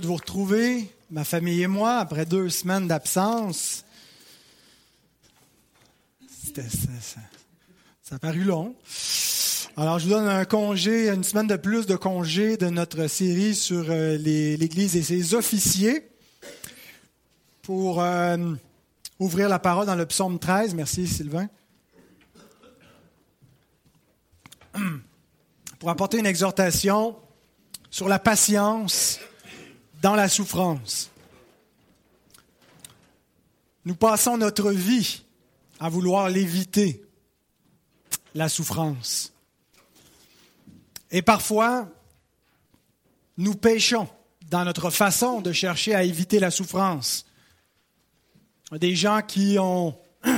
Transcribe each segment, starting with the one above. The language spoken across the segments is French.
de vous retrouver, ma famille et moi, après deux semaines d'absence. ça, ça, a paru long. Alors, je vous donne un congé, une semaine de plus de congé de notre série sur euh, l'Église et ses officiers pour euh, ouvrir la parole dans le psaume 13. Merci, Sylvain. Pour apporter une exhortation sur la patience dans la souffrance. Nous passons notre vie à vouloir l'éviter, la souffrance. Et parfois, nous péchons dans notre façon de chercher à éviter la souffrance. Des gens qui ont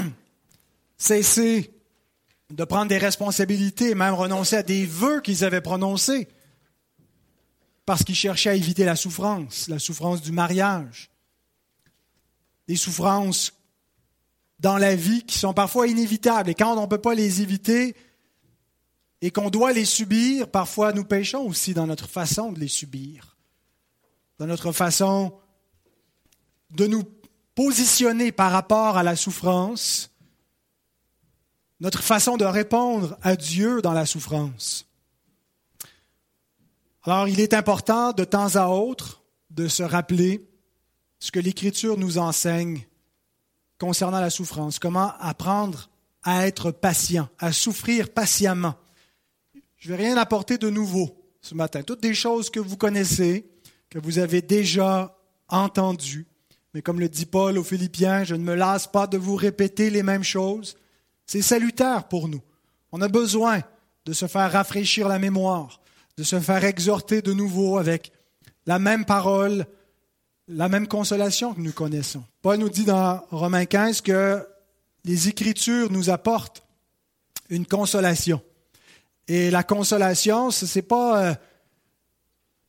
cessé de prendre des responsabilités, même renoncé à des vœux qu'ils avaient prononcés parce qu'il cherchait à éviter la souffrance, la souffrance du mariage, des souffrances dans la vie qui sont parfois inévitables. Et quand on ne peut pas les éviter et qu'on doit les subir, parfois nous péchons aussi dans notre façon de les subir, dans notre façon de nous positionner par rapport à la souffrance, notre façon de répondre à Dieu dans la souffrance. Alors, il est important de temps à autre de se rappeler ce que l'Écriture nous enseigne concernant la souffrance, comment apprendre à être patient, à souffrir patiemment. Je ne vais rien apporter de nouveau ce matin. Toutes des choses que vous connaissez, que vous avez déjà entendues. Mais comme le dit Paul aux Philippiens, je ne me lasse pas de vous répéter les mêmes choses. C'est salutaire pour nous. On a besoin de se faire rafraîchir la mémoire de se faire exhorter de nouveau avec la même parole, la même consolation que nous connaissons. Paul nous dit dans Romains 15 que les Écritures nous apportent une consolation. Et la consolation, ce n'est pas euh,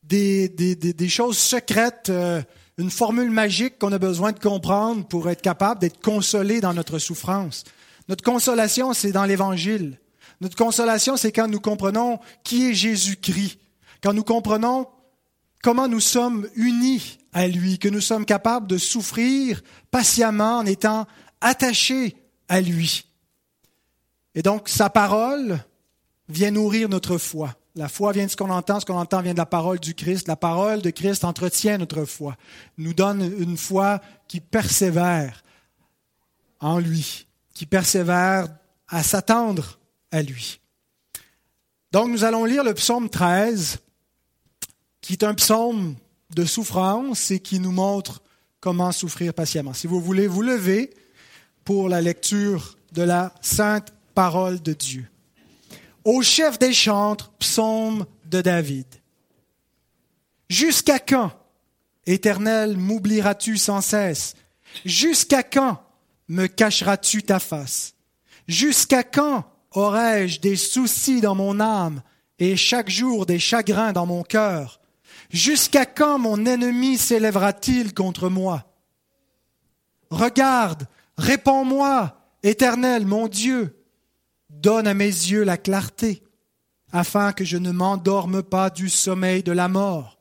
des, choses secrètes, euh, une formule magique qu'on a besoin de comprendre pour être capable d'être consolé dans notre souffrance. Notre consolation, c'est dans l'Évangile. Notre consolation, c'est quand nous comprenons qui est Jésus-Christ, quand nous comprenons comment nous sommes unis à lui, que nous sommes capables de souffrir patiemment en étant attachés à lui. Et donc, sa parole vient nourrir notre foi. La foi vient de ce qu'on entend, ce qu'on entend vient de la parole du Christ. La parole de Christ entretient notre foi, nous donne une foi qui persévère en lui, qui persévère à s'attendre à lui. Donc nous allons lire le psaume 13, qui est un psaume de souffrance et qui nous montre comment souffrir patiemment. Si vous voulez vous lever pour la lecture de la sainte parole de Dieu. Au chef des chantres, psaume de David. Jusqu'à quand, Éternel, m'oublieras-tu sans cesse? Jusqu'à quand me cacheras-tu ta face? Jusqu'à quand Aurais-je des soucis dans mon âme et chaque jour des chagrins dans mon cœur? Jusqu'à quand mon ennemi s'élèvera-t-il contre moi? Regarde, réponds-moi, Éternel mon Dieu, donne à mes yeux la clarté, afin que je ne m'endorme pas du sommeil de la mort,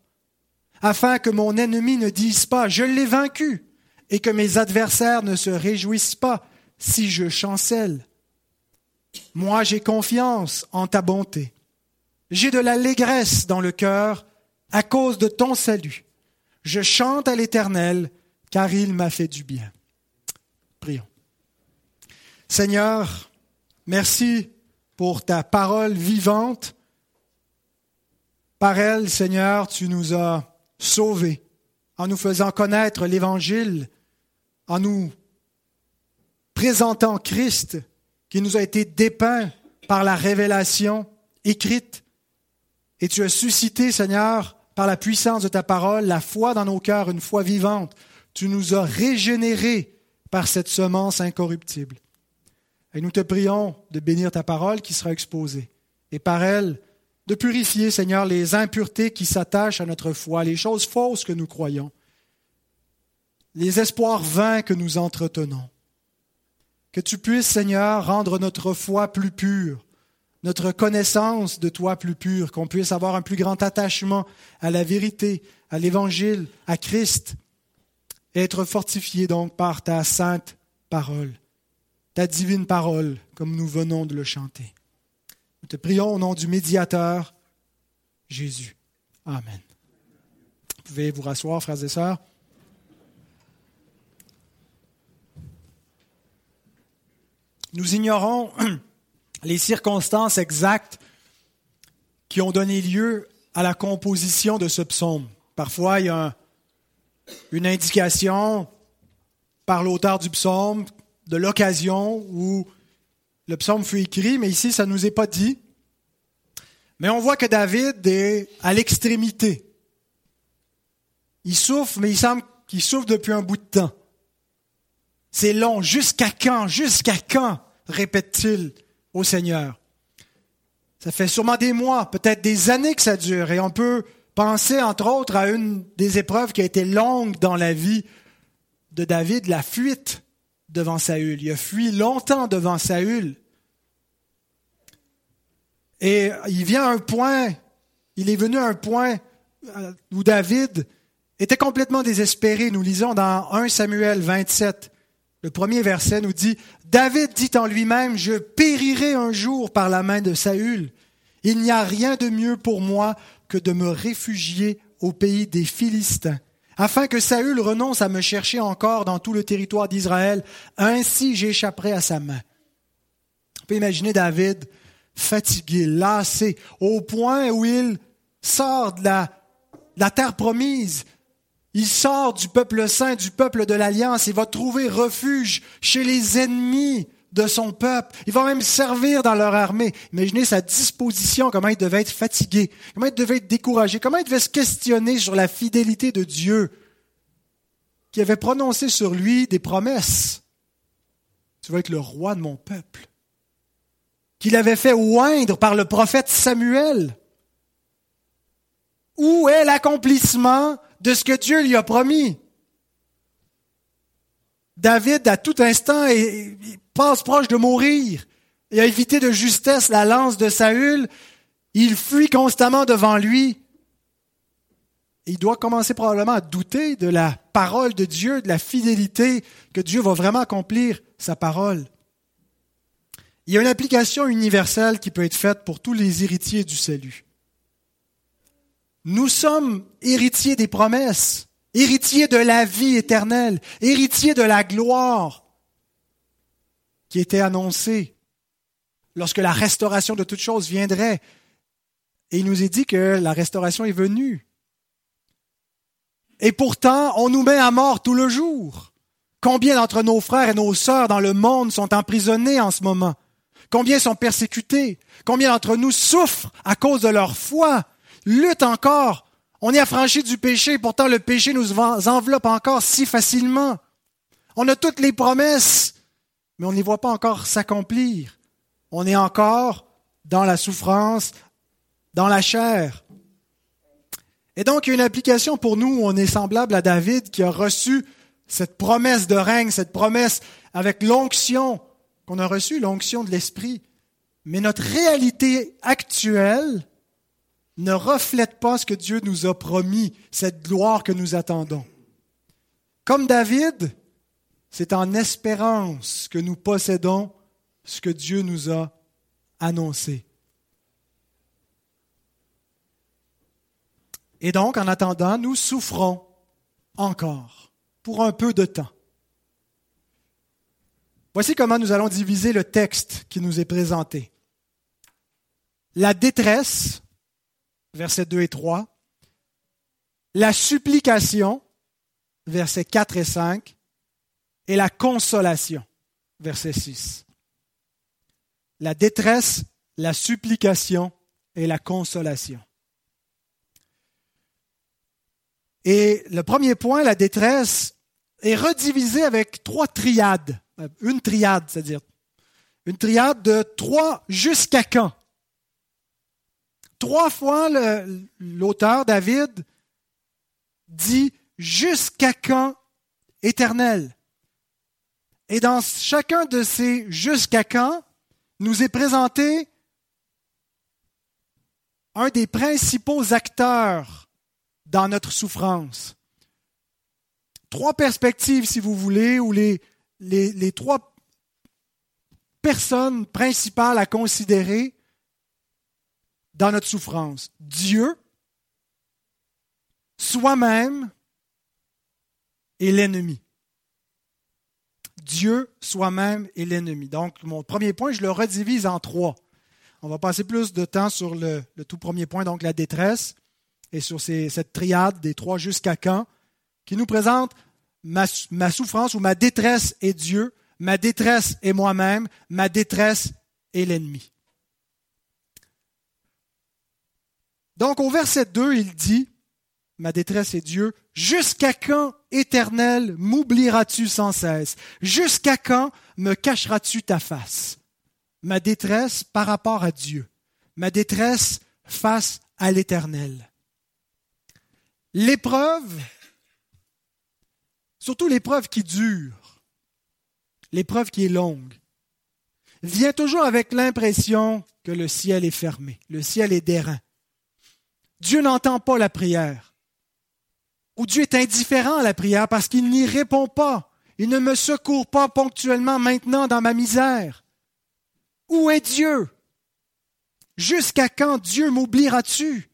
afin que mon ennemi ne dise pas Je l'ai vaincu, et que mes adversaires ne se réjouissent pas si je chancelle. Moi, j'ai confiance en ta bonté. J'ai de l'allégresse dans le cœur à cause de ton salut. Je chante à l'Éternel, car il m'a fait du bien. Prions. Seigneur, merci pour ta parole vivante. Par elle, Seigneur, tu nous as sauvés en nous faisant connaître l'Évangile, en nous présentant Christ qui nous a été dépeint par la révélation écrite. Et tu as suscité, Seigneur, par la puissance de ta parole, la foi dans nos cœurs, une foi vivante. Tu nous as régénérés par cette semence incorruptible. Et nous te prions de bénir ta parole qui sera exposée. Et par elle, de purifier, Seigneur, les impuretés qui s'attachent à notre foi, les choses fausses que nous croyons, les espoirs vains que nous entretenons. Que tu puisses, Seigneur, rendre notre foi plus pure, notre connaissance de toi plus pure, qu'on puisse avoir un plus grand attachement à la vérité, à l'Évangile, à Christ, et être fortifié donc par ta sainte parole, ta divine parole, comme nous venons de le chanter. Nous te prions au nom du médiateur, Jésus. Amen. Vous pouvez vous rasseoir, frères et sœurs. Nous ignorons les circonstances exactes qui ont donné lieu à la composition de ce psaume. Parfois, il y a une indication par l'auteur du psaume de l'occasion où le psaume fut écrit, mais ici, ça ne nous est pas dit. Mais on voit que David est à l'extrémité. Il souffre, mais il semble qu'il souffre depuis un bout de temps. C'est long. Jusqu'à quand? Jusqu'à quand? répète-t-il au Seigneur. Ça fait sûrement des mois, peut-être des années que ça dure, et on peut penser entre autres à une des épreuves qui a été longue dans la vie de David, la fuite devant Saül. Il a fui longtemps devant Saül. Et il vient à un point, il est venu à un point euh, où David était complètement désespéré. Nous lisons dans 1 Samuel 27, le premier verset nous dit, David dit en lui-même, je périrai un jour par la main de Saül. Il n'y a rien de mieux pour moi que de me réfugier au pays des Philistins, afin que Saül renonce à me chercher encore dans tout le territoire d'Israël. Ainsi j'échapperai à sa main. On peut imaginer David fatigué, lassé, au point où il sort de la, de la terre promise, il sort du peuple saint, du peuple de l'Alliance, il va trouver refuge chez les ennemis de son peuple. Il va même servir dans leur armée. Imaginez sa disposition, comment il devait être fatigué, comment il devait être découragé, comment il devait se questionner sur la fidélité de Dieu, qui avait prononcé sur lui des promesses. Tu vas être le roi de mon peuple. Qu'il avait fait oindre par le prophète Samuel. Où est l'accomplissement de ce que Dieu lui a promis? David, à tout instant, il passe proche de mourir. Il a évité de justesse la lance de Saül. Il fuit constamment devant lui. il doit commencer probablement à douter de la parole de Dieu, de la fidélité que Dieu va vraiment accomplir sa parole. Il y a une application universelle qui peut être faite pour tous les héritiers du salut. Nous sommes héritiers des promesses, héritiers de la vie éternelle, héritiers de la gloire qui était annoncée lorsque la restauration de toutes choses viendrait. Et il nous est dit que la restauration est venue. Et pourtant, on nous met à mort tout le jour. Combien d'entre nos frères et nos sœurs dans le monde sont emprisonnés en ce moment? Combien sont persécutés? Combien d'entre nous souffrent à cause de leur foi? Lutte encore. On est affranchi du péché, pourtant le péché nous enveloppe encore si facilement. On a toutes les promesses, mais on les voit pas encore s'accomplir. On est encore dans la souffrance, dans la chair. Et donc, il y a une application pour nous où on est semblable à David qui a reçu cette promesse de règne, cette promesse avec l'onction qu'on a reçue, l'onction de l'Esprit. Mais notre réalité actuelle ne reflète pas ce que Dieu nous a promis, cette gloire que nous attendons. Comme David, c'est en espérance que nous possédons ce que Dieu nous a annoncé. Et donc, en attendant, nous souffrons encore pour un peu de temps. Voici comment nous allons diviser le texte qui nous est présenté. La détresse versets 2 et 3, la supplication, versets 4 et 5, et la consolation, verset 6. La détresse, la supplication et la consolation. Et le premier point, la détresse, est redivisé avec trois triades. Une triade, c'est-à-dire une triade de trois jusqu'à quand? Trois fois, l'auteur David dit jusqu'à quand éternel? Et dans chacun de ces jusqu'à quand nous est présenté un des principaux acteurs dans notre souffrance. Trois perspectives, si vous voulez, ou les, trois personnes principales à considérer dans notre souffrance. Dieu, soi-même et l'ennemi. Dieu, soi-même et l'ennemi. Donc, mon premier point, je le redivise en trois. On va passer plus de temps sur le, tout premier point, donc la détresse, et sur cette triade des trois jusqu'à quand, qui nous présente ma, ma souffrance ou ma détresse est Dieu, ma détresse est moi-même, ma détresse est l'ennemi. Donc au verset 2, il dit, ma détresse est Dieu, jusqu'à quand, éternel, m'oublieras-tu sans cesse? Jusqu'à quand me cacheras-tu ta face? Ma détresse par rapport à Dieu, ma détresse face à l'éternel. L'épreuve, surtout l'épreuve qui dure, l'épreuve qui est longue, vient toujours avec l'impression que le ciel est fermé, le ciel est d'airain. Dieu n'entend pas la prière. Ou Dieu est indifférent à la prière parce qu'il n'y répond pas. Il ne me secourt pas ponctuellement maintenant dans ma misère. Où est Dieu? Jusqu'à quand Dieu m'oublieras-tu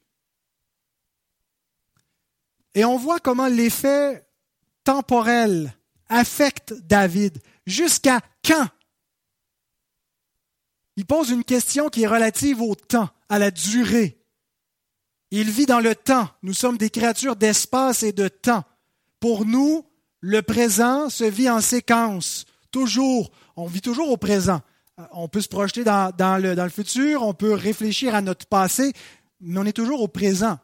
Et on voit comment l'effet temporel affecte David. Jusqu'à quand? Il pose une question qui est relative au temps, à la durée. Il vit dans le temps. Nous sommes des créatures d'espace et de temps. Pour nous, le présent se vit en séquence. Toujours. On vit toujours au présent. On peut se projeter dans, le, le futur, on peut réfléchir à notre passé, mais on est toujours au présent.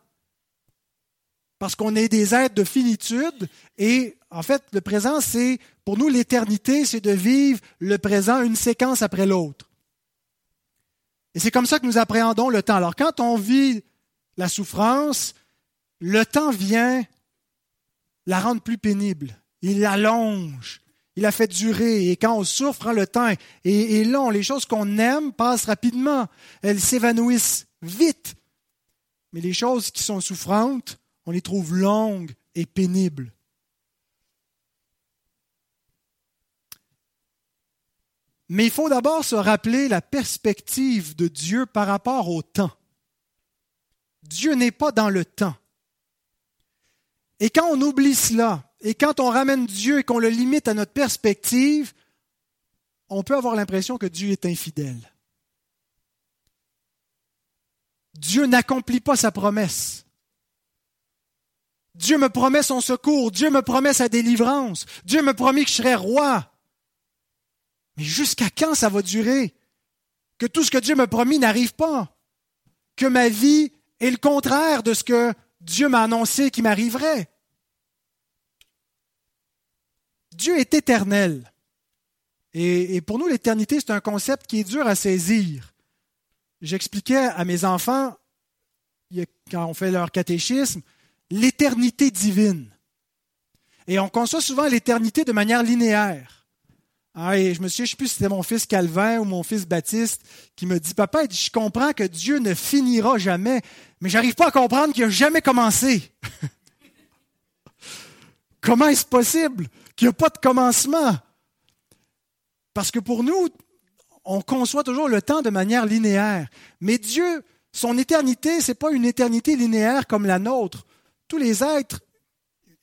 Parce qu'on est des êtres de finitude et en fait, le présent, c'est, pour nous, l'éternité, c'est de vivre le présent une séquence après l'autre. Et c'est comme ça que nous appréhendons le temps. Alors, quand on vit la souffrance, le temps vient la rendre plus pénible. Il l'allonge. Il la fait durer. Et quand on souffre, hein, le temps est, long. Les choses qu'on aime passent rapidement. Elles s'évanouissent vite. Mais les choses qui sont souffrantes, on les trouve longues et pénibles. Mais il faut d'abord se rappeler la perspective de Dieu par rapport au temps. Dieu n'est pas dans le temps. Et quand on oublie cela, et quand on ramène Dieu et qu'on le limite à notre perspective, on peut avoir l'impression que Dieu est infidèle. Dieu n'accomplit pas sa promesse. Dieu me promet son secours, Dieu me promet sa délivrance, Dieu me promet que je serai roi. Mais jusqu'à quand ça va durer? Que tout ce que Dieu me promet n'arrive pas Que ma vie et le contraire de ce que Dieu m'a annoncé qui m'arriverait. Dieu est éternel. Et, pour nous, l'éternité, c'est un concept qui est dur à saisir. J'expliquais à mes enfants, quand on fait leur catéchisme, l'éternité divine. Et on conçoit souvent l'éternité de manière linéaire. Ah, je me souviens, je ne sais plus si c'était mon fils Calvin ou mon fils Baptiste qui me dit, papa, je comprends que Dieu ne finira jamais, mais j'arrive pas à comprendre qu'il n'a jamais commencé. Comment est-ce possible qu'il n'y a pas de commencement? Parce que pour nous, on conçoit toujours le temps de manière linéaire. Mais Dieu, son éternité, ce n'est pas une éternité linéaire comme la nôtre. Tous les êtres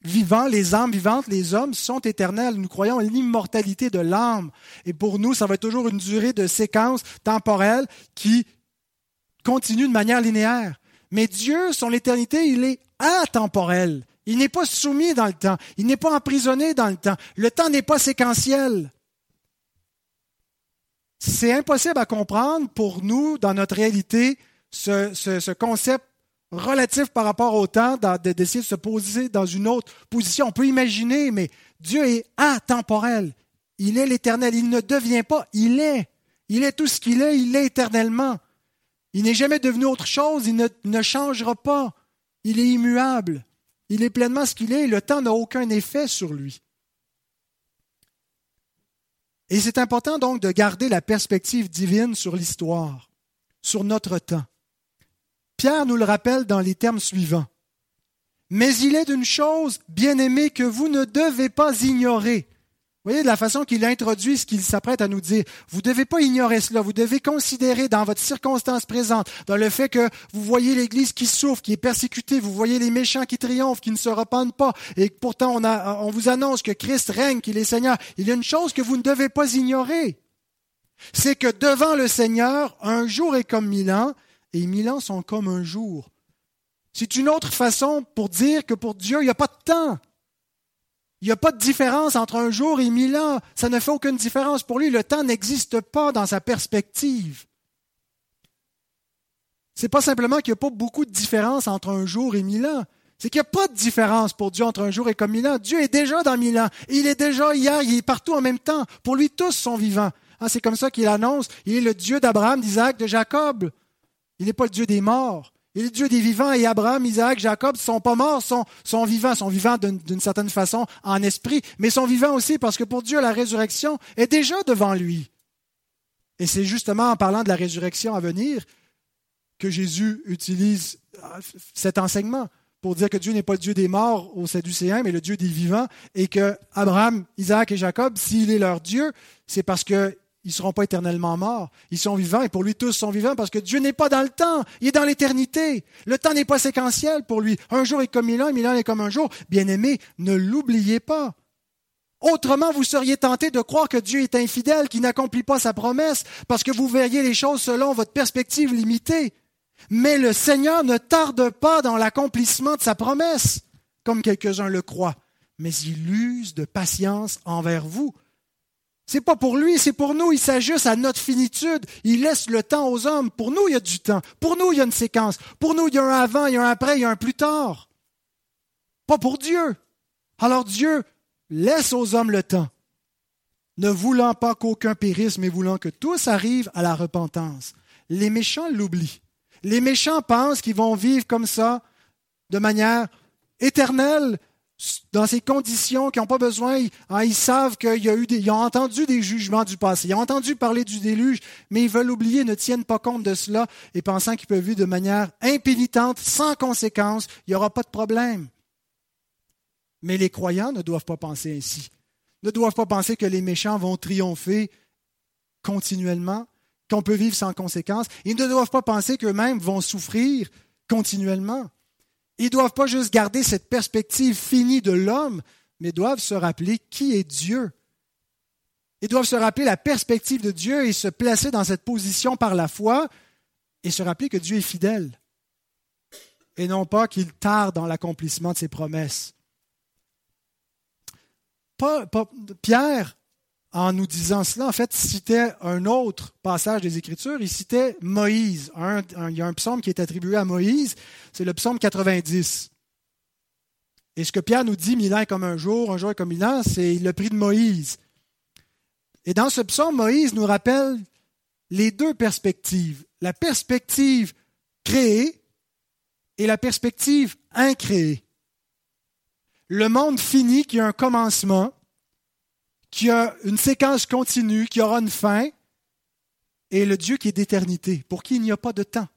vivants, les âmes vivantes, les hommes sont éternels. Nous croyons à l'immortalité de l'âme. Et pour nous, ça va être toujours une durée de séquence temporelle qui continue de manière linéaire. Mais Dieu, son éternité, il est atemporel. Il n'est pas soumis dans le temps. Il n'est pas emprisonné dans le temps. Le temps n'est pas séquentiel. C'est impossible à comprendre pour nous, dans notre réalité, ce, ce concept relatif par rapport au temps, d'essayer de se poser dans une autre position. On peut imaginer, mais Dieu est atemporel. Il est l'éternel. Il ne devient pas, il est. Il est tout ce qu'il est, il est éternellement. Il n'est jamais devenu autre chose, il ne, changera pas. Il est immuable. Il est pleinement ce qu'il est, le temps n'a aucun effet sur lui. Et c'est important donc de garder la perspective divine sur l'histoire, sur notre temps. Pierre nous le rappelle dans les termes suivants. Mais il est d'une chose, bien aimée, que vous ne devez pas ignorer. Vous voyez de la façon qu'il introduit ce qu'il s'apprête à nous dire. Vous ne devez pas ignorer cela. Vous devez considérer dans votre circonstance présente, dans le fait que vous voyez l'Église qui souffre, qui est persécutée, vous voyez les méchants qui triomphent, qui ne se repentent pas, et pourtant on, on vous annonce que Christ règne, qu'il est Seigneur. Il y a une chose que vous ne devez pas ignorer. C'est que devant le Seigneur, un jour est comme mille ans, et mille ans sont comme un jour. C'est une autre façon pour dire que pour Dieu, il n'y a pas de temps. Il n'y a pas de différence entre un jour et mille ans. Ça ne fait aucune différence pour lui. Le temps n'existe pas dans sa perspective. C'est pas simplement qu'il n'y a pas beaucoup de différence entre un jour et mille ans. C'est qu'il n'y a pas de différence pour Dieu entre un jour et comme mille ans. Dieu est déjà dans mille ans. Il est déjà hier, il est partout en même temps. Pour lui, tous sont vivants. Ah, c'est comme ça qu'il annonce. Il est le Dieu d'Abraham, d'Isaac, de Jacob. Il n'est pas le Dieu des morts. Il est le Dieu des vivants et Abraham, Isaac, Jacob ne sont pas morts, sont, sont vivants, sont vivants d'une certaine façon en esprit, mais sont vivants aussi parce que pour Dieu, la résurrection est déjà devant lui. Et c'est justement en parlant de la résurrection à venir que Jésus utilise euh, cet enseignement pour dire que Dieu n'est pas le Dieu des morts au Sadducéens, mais le Dieu des vivants, et que Abraham, Isaac et Jacob, s'il est leur Dieu, c'est parce que ils ne seront pas éternellement morts. Ils sont vivants et pour lui tous sont vivants parce que Dieu n'est pas dans le temps, il est dans l'éternité. Le temps n'est pas séquentiel pour lui. Un jour est comme mille ans, mille ans est comme un jour. Bien-aimé, ne l'oubliez pas. Autrement, vous seriez tenté de croire que Dieu est infidèle, qu'il n'accomplit pas sa promesse, parce que vous verriez les choses selon votre perspective limitée. Mais le Seigneur ne tarde pas dans l'accomplissement de sa promesse, comme quelques-uns le croient, mais il use de patience envers vous c'est pas pour lui, c'est pour nous. Il s'ajuste à notre finitude. Il laisse le temps aux hommes. Pour nous, il y a du temps. Pour nous, il y a une séquence. Pour nous, il y a un avant, il y a un après, il y a un plus tard. Pas pour Dieu. Alors Dieu laisse aux hommes le temps, ne voulant pas qu'aucun périsse, mais voulant que tous arrivent à la repentance. Les méchants l'oublient. Les méchants pensent qu'ils vont vivre comme ça, de manière éternelle, dans ces conditions, qui n'ont pas besoin, hein, ils savent qu'ils a eu ils ont entendu des jugements du passé, ils ont entendu parler du déluge, mais ils veulent oublier, ne tiennent pas compte de cela et pensant qu'ils peuvent vivre de manière impénitente, sans conséquence, il n'y aura pas de problème. Mais les croyants ne doivent pas penser ainsi, ne doivent pas penser que les méchants vont triompher continuellement, qu'on peut vivre sans conséquence. Ils ne doivent pas penser qu'eux-mêmes vont souffrir continuellement. Ils ne doivent pas juste garder cette perspective finie de l'homme, mais doivent se rappeler qui est Dieu. Ils doivent se rappeler la perspective de Dieu et se placer dans cette position par la foi et se rappeler que Dieu est fidèle et non pas qu'il tarde dans l'accomplissement de ses promesses. Pierre en nous disant cela, en fait, citait un autre passage des Écritures. Il citait Moïse. il y a un psaume qui est attribué à Moïse, c'est le psaume 90. Et ce que Pierre nous dit, mille ans comme un jour, un jour comme mille ans, c'est le prix de Moïse. Et dans ce psaume, Moïse nous rappelle les deux perspectives. La perspective créée et la perspective incréée. Le monde fini qui a un commencement qui a une séquence continue, qui aura une fin, et le Dieu qui est d'éternité, pour qui il n'y a pas de temps.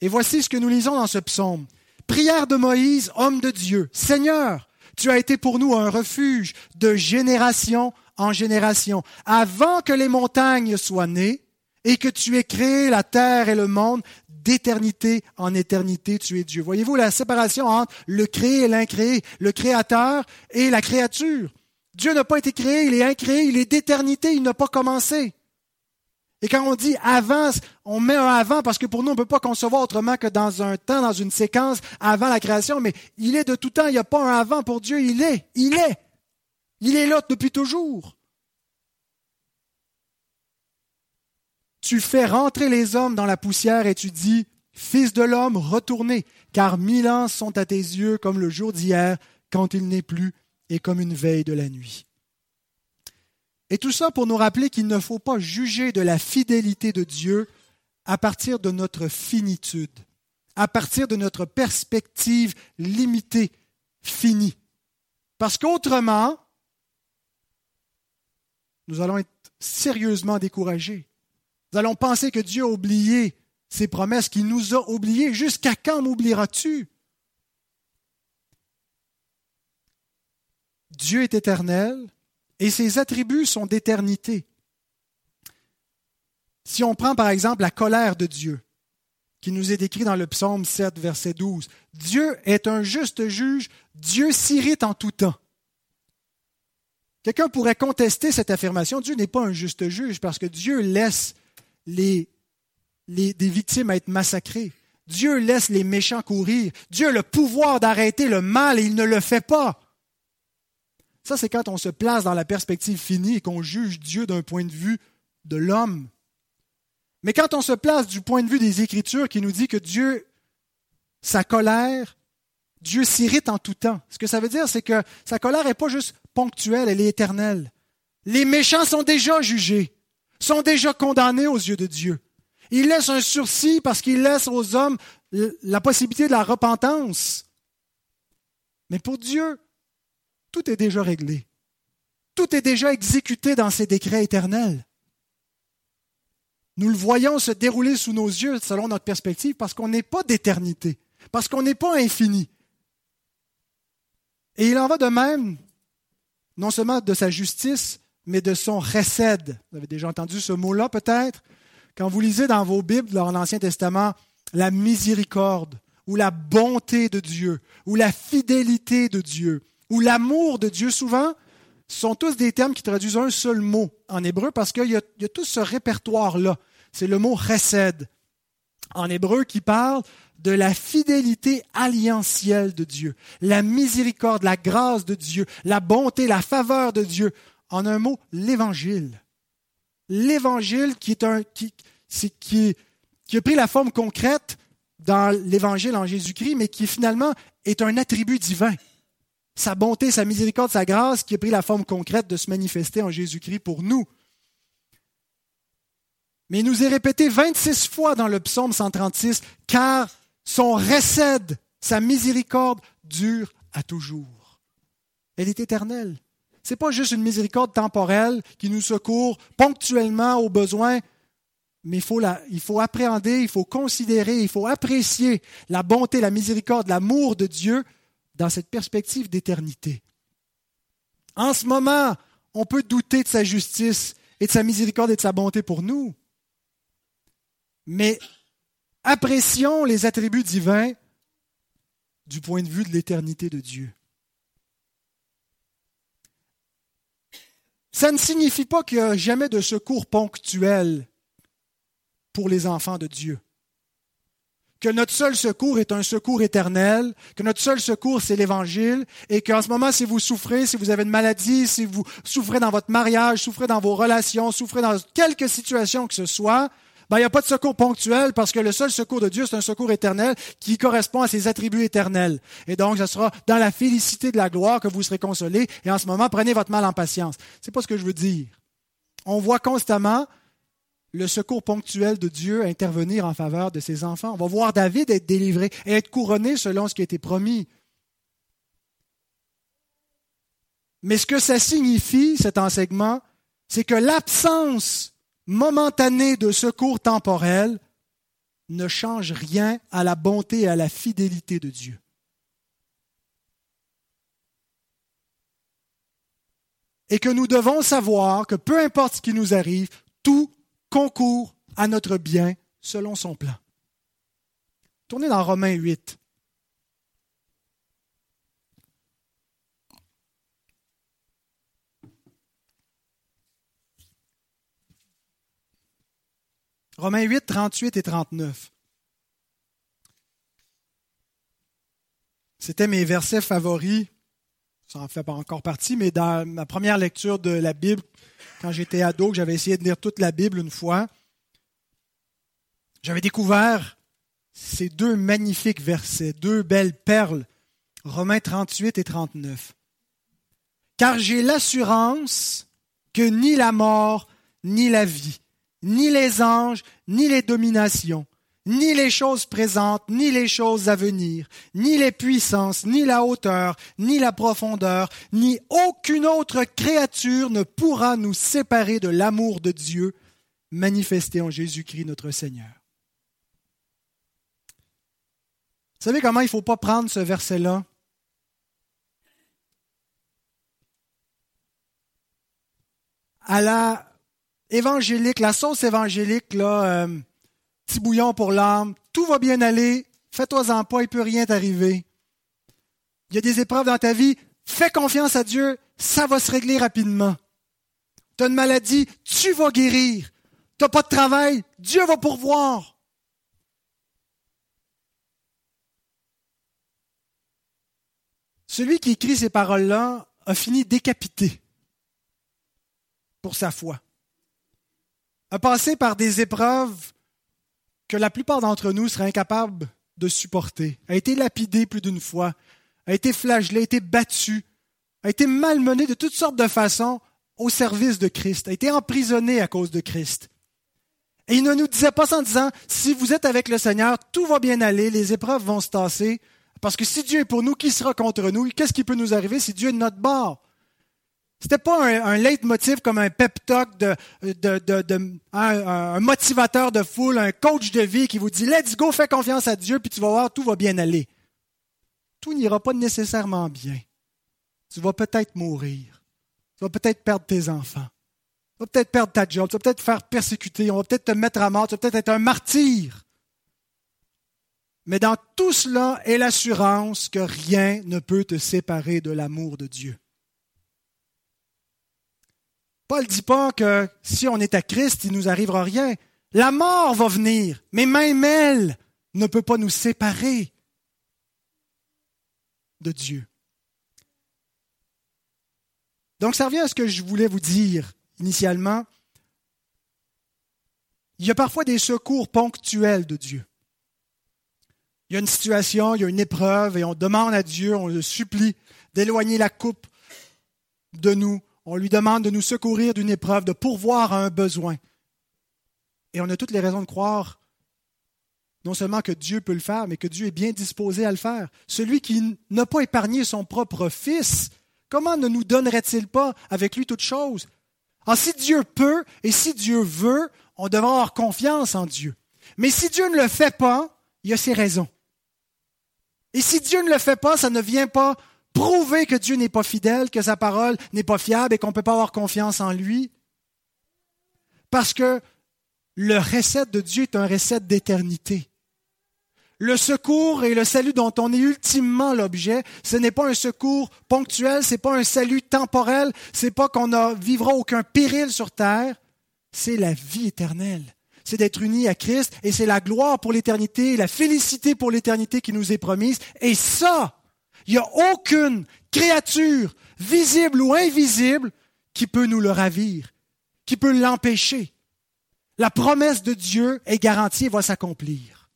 Et voici ce que nous lisons dans ce psaume. Prière de Moïse, homme de Dieu. Seigneur, tu as été pour nous un refuge de génération en génération. Avant que les montagnes soient nées et que tu aies créé la terre et le monde, d'éternité en éternité, tu es Dieu. Voyez-vous la séparation entre le créé et l'incréé, le créateur et la créature? Dieu n'a pas été créé, il est incréé, il est d'éternité, il n'a pas commencé. Et quand on dit avant, on met un avant parce que pour nous, on ne peut pas concevoir autrement que dans un temps, dans une séquence avant la création, mais il est de tout temps, il n'y a pas un avant pour Dieu, il est, il est. Il est là depuis toujours. Tu fais rentrer les hommes dans la poussière et tu dis, Fils de l'homme, retournez, car mille ans sont à tes yeux comme le jour d'hier, quand il n'est plus, et comme une veille de la nuit. Et tout ça pour nous rappeler qu'il ne faut pas juger de la fidélité de Dieu à partir de notre finitude, à partir de notre perspective limitée, finie. Parce qu'autrement, nous allons être sérieusement découragés. Nous allons penser que Dieu a oublié ses promesses, qu'il nous a oubliés. Jusqu'à quand m'oublieras-tu? Dieu est éternel et ses attributs sont d'éternité. Si on prend par exemple la colère de Dieu, qui nous est décrit dans le psaume 7, verset 12, Dieu est un juste juge, Dieu s'irrite en tout temps. Quelqu'un pourrait contester cette affirmation. Dieu n'est pas un juste juge parce que Dieu laisse les, les, des victimes être massacrées. Dieu laisse les méchants courir. Dieu a le pouvoir d'arrêter le mal et il ne le fait pas. Ça, c'est quand on se place dans la perspective finie et qu'on juge Dieu d'un point de vue de l'homme. Mais quand on se place du point de vue des Écritures qui nous dit que Dieu, sa colère, Dieu s'irrite en tout temps. Ce que ça veut dire, c'est que sa colère n'est pas juste ponctuelle, elle est éternelle. Les méchants sont déjà jugés, sont déjà condamnés aux yeux de Dieu. Il laisse un sursis parce qu'il laisse aux hommes la possibilité de la repentance. Mais pour Dieu, tout est déjà réglé. Tout est déjà exécuté dans ses décrets éternels. Nous le voyons se dérouler sous nos yeux selon notre perspective parce qu'on n'est pas d'éternité, parce qu'on n'est pas infini. Et il en va de même, non seulement de sa justice, mais de son recède. Vous avez déjà entendu ce mot-là peut-être? Quand vous lisez dans vos Bibles, dans l'Ancien Testament, la miséricorde, ou la bonté de Dieu, ou la fidélité de Dieu, ou l'amour de Dieu, souvent, sont tous des termes qui traduisent un seul mot en hébreu parce qu'il y, a tout ce répertoire-là. C'est le mot chesed en hébreu qui parle de la fidélité alliantielle de Dieu, la miséricorde, la grâce de Dieu, la bonté, la faveur de Dieu. En un mot, l'évangile. L'évangile qui est un qui, qui, qui a pris la forme concrète dans l'évangile en Jésus-Christ, mais qui finalement est un attribut divin sa bonté, sa miséricorde, sa grâce qui a pris la forme concrète de se manifester en Jésus-Christ pour nous. Mais il nous est répété 26 fois dans le psaume 136, car son recède, sa miséricorde dure à toujours. Elle est éternelle. Ce n'est pas juste une miséricorde temporelle qui nous secourt ponctuellement aux besoins, mais il faut, la, il faut appréhender, il faut considérer, il faut apprécier la bonté, la miséricorde, l'amour de Dieu dans cette perspective d'éternité. En ce moment, on peut douter de sa justice et de sa miséricorde et de sa bonté pour nous. Mais apprécions les attributs divins du point de vue de l'éternité de Dieu. Ça ne signifie pas qu'il n'y a jamais de secours ponctuel pour les enfants de Dieu que notre seul secours est un secours éternel, que notre seul secours c'est l'évangile, et qu'en ce moment, si vous souffrez, si vous avez une maladie, si vous souffrez dans votre mariage, souffrez dans vos relations, souffrez dans quelque situation que ce soit, ben, il n'y a pas de secours ponctuel parce que le seul secours de Dieu, c'est un secours éternel qui correspond à ses attributs éternels. Et donc, ce sera dans la félicité de la gloire que vous serez consolés. Et en ce moment, prenez votre mal en patience. C'est pas ce que je veux dire. On voit constamment le secours ponctuel de Dieu intervenir en faveur de ses enfants. On va voir David être délivré et être couronné selon ce qui a été promis. Mais ce que ça signifie, cet enseignement, c'est que l'absence momentanée de secours temporel ne change rien à la bonté et à la fidélité de Dieu. Et que nous devons savoir que peu importe ce qui nous arrive, tout concourt à notre bien selon son plan. Tournez dans Romains 8. Romains 8, 38 et 39. C'était mes versets favoris. Ça n'en fait pas encore partie, mais dans ma première lecture de la Bible, quand j'étais ado, que j'avais essayé de lire toute la Bible une fois, j'avais découvert ces deux magnifiques versets, deux belles perles, Romains 38 et 39. Car j'ai l'assurance que ni la mort, ni la vie, ni les anges, ni les dominations, ni les choses présentes, ni les choses à venir, ni les puissances, ni la hauteur, ni la profondeur, ni aucune autre créature ne pourra nous séparer de l'amour de Dieu manifesté en Jésus-Christ notre Seigneur. Vous savez comment il ne faut pas prendre ce verset-là? À la évangélique, la sauce évangélique, là, euh, petit bouillon pour l'âme, tout va bien aller, fais-toi-en pas, il ne peut rien t'arriver. Il y a des épreuves dans ta vie, fais confiance à Dieu, ça va se régler rapidement. Tu as une maladie, tu vas guérir. Tu n'as pas de travail, Dieu va pourvoir. Celui qui écrit ces paroles-là a fini décapité pour sa foi. A passé par des épreuves que la plupart d'entre nous seraient incapables de supporter, a été lapidé plus d'une fois, a été flagellé, a été battu, a été malmené de toutes sortes de façons au service de Christ, a été emprisonné à cause de Christ. Et il ne nous disait pas en disant, si vous êtes avec le Seigneur, tout va bien aller, les épreuves vont se tasser, parce que si Dieu est pour nous, qui sera contre nous? Qu'est-ce qui peut nous arriver si Dieu est de notre bord? C'était pas un, leitmotiv comme un pep talk de, un, motivateur de foule, un coach de vie qui vous dit Let's go, fais confiance à Dieu, puis tu vas voir, tout va bien aller. Tout n'ira pas nécessairement bien. Tu vas peut-être mourir. Tu vas peut-être perdre tes enfants. Tu vas peut-être perdre ta job. Tu vas peut-être te faire persécuter. On va peut-être te mettre à mort. Tu vas peut-être être un martyr. Mais dans tout cela est l'assurance que rien ne peut te séparer de l'amour de Dieu. Paul ne dit pas que si on est à Christ, il nous arrivera rien. La mort va venir, mais même elle ne peut pas nous séparer de Dieu. Donc ça revient à ce que je voulais vous dire initialement. Il y a parfois des secours ponctuels de Dieu. Il y a une situation, il y a une épreuve, et on demande à Dieu, on le supplie d'éloigner la coupe de nous on lui demande de nous secourir d'une épreuve, de pourvoir à un besoin. Et on a toutes les raisons de croire non seulement que Dieu peut le faire, mais que Dieu est bien disposé à le faire. Celui qui n'a pas épargné son propre Fils, comment ne nous donnerait-il pas avec lui toutes choses? Alors si Dieu peut et si Dieu veut, on devrait avoir confiance en Dieu. Mais si Dieu ne le fait pas, il y a ses raisons. Et si Dieu ne le fait pas, ça ne vient pas prouver que Dieu n'est pas fidèle, que sa parole n'est pas fiable et qu'on ne peut pas avoir confiance en lui. Parce que le recette de Dieu est un recette d'éternité. Le secours et le salut dont on est ultimement l'objet, ce n'est pas un secours ponctuel, ce n'est pas un salut temporel, ce n'est pas qu'on ne vivra aucun péril sur terre, c'est la vie éternelle. C'est d'être unis à Christ et c'est la gloire pour l'éternité, la félicité pour l'éternité qui nous est promise. Et ça, il n'y a aucune créature, visible ou invisible, qui peut nous le ravir, qui peut l'empêcher. La promesse de Dieu est garantie et va s'accomplir.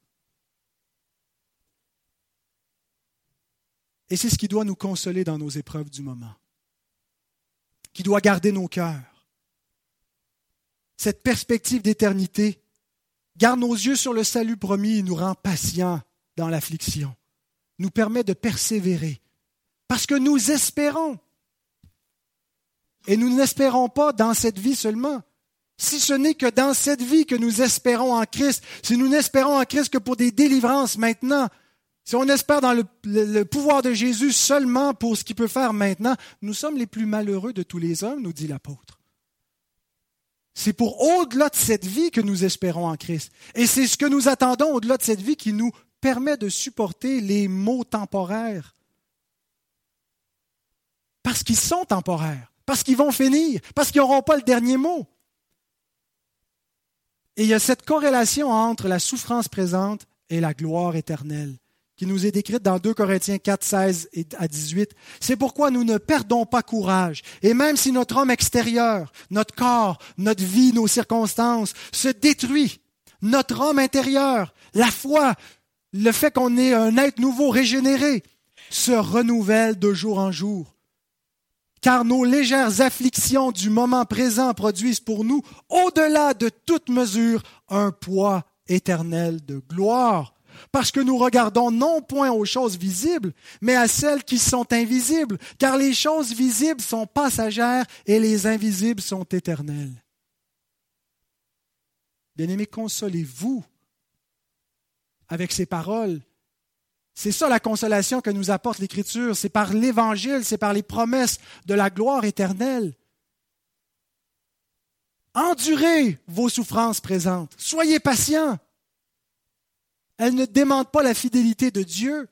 Et c'est ce qui doit nous consoler dans nos épreuves du moment, qui doit garder nos cœurs. Cette perspective d'éternité garde nos yeux sur le salut promis et nous rend patients dans l'affliction nous permet de persévérer. Parce que nous espérons. Et nous n'espérons pas dans cette vie seulement. Si ce n'est que dans cette vie que nous espérons en Christ, si nous n'espérons en Christ que pour des délivrances maintenant, si on espère dans le, pouvoir de Jésus seulement pour ce qu'il peut faire maintenant, nous sommes les plus malheureux de tous les hommes, nous dit l'apôtre. C'est pour au-delà de cette vie que nous espérons en Christ. Et c'est ce que nous attendons au-delà de cette vie qui nous permet de supporter les maux temporaires. Parce qu'ils sont temporaires, parce qu'ils vont finir, parce qu'ils n'auront pas le dernier mot. Et il y a cette corrélation entre la souffrance présente et la gloire éternelle qui nous est décrite dans 2 Corinthiens 4, 16 à 18. C'est pourquoi nous ne perdons pas courage. Et même si notre homme extérieur, notre corps, notre vie, nos circonstances se détruit, notre homme intérieur, la foi, le fait qu'on est un être nouveau, régénéré, se renouvelle de jour en jour. Car nos légères afflictions du moment présent produisent pour nous, au-delà de toute mesure, un poids éternel de gloire. Parce que nous regardons non point aux choses visibles, mais à celles qui sont invisibles, car les choses visibles sont passagères et les invisibles sont éternelles. Bien-aimés, consolez-vous avec ces paroles C'est ça la consolation que nous apporte l'Écriture. C'est par l'Évangile, c'est par les promesses de la gloire éternelle. Endurez vos souffrances présentes. Soyez patients. Elles ne démentent pas la fidélité de Dieu.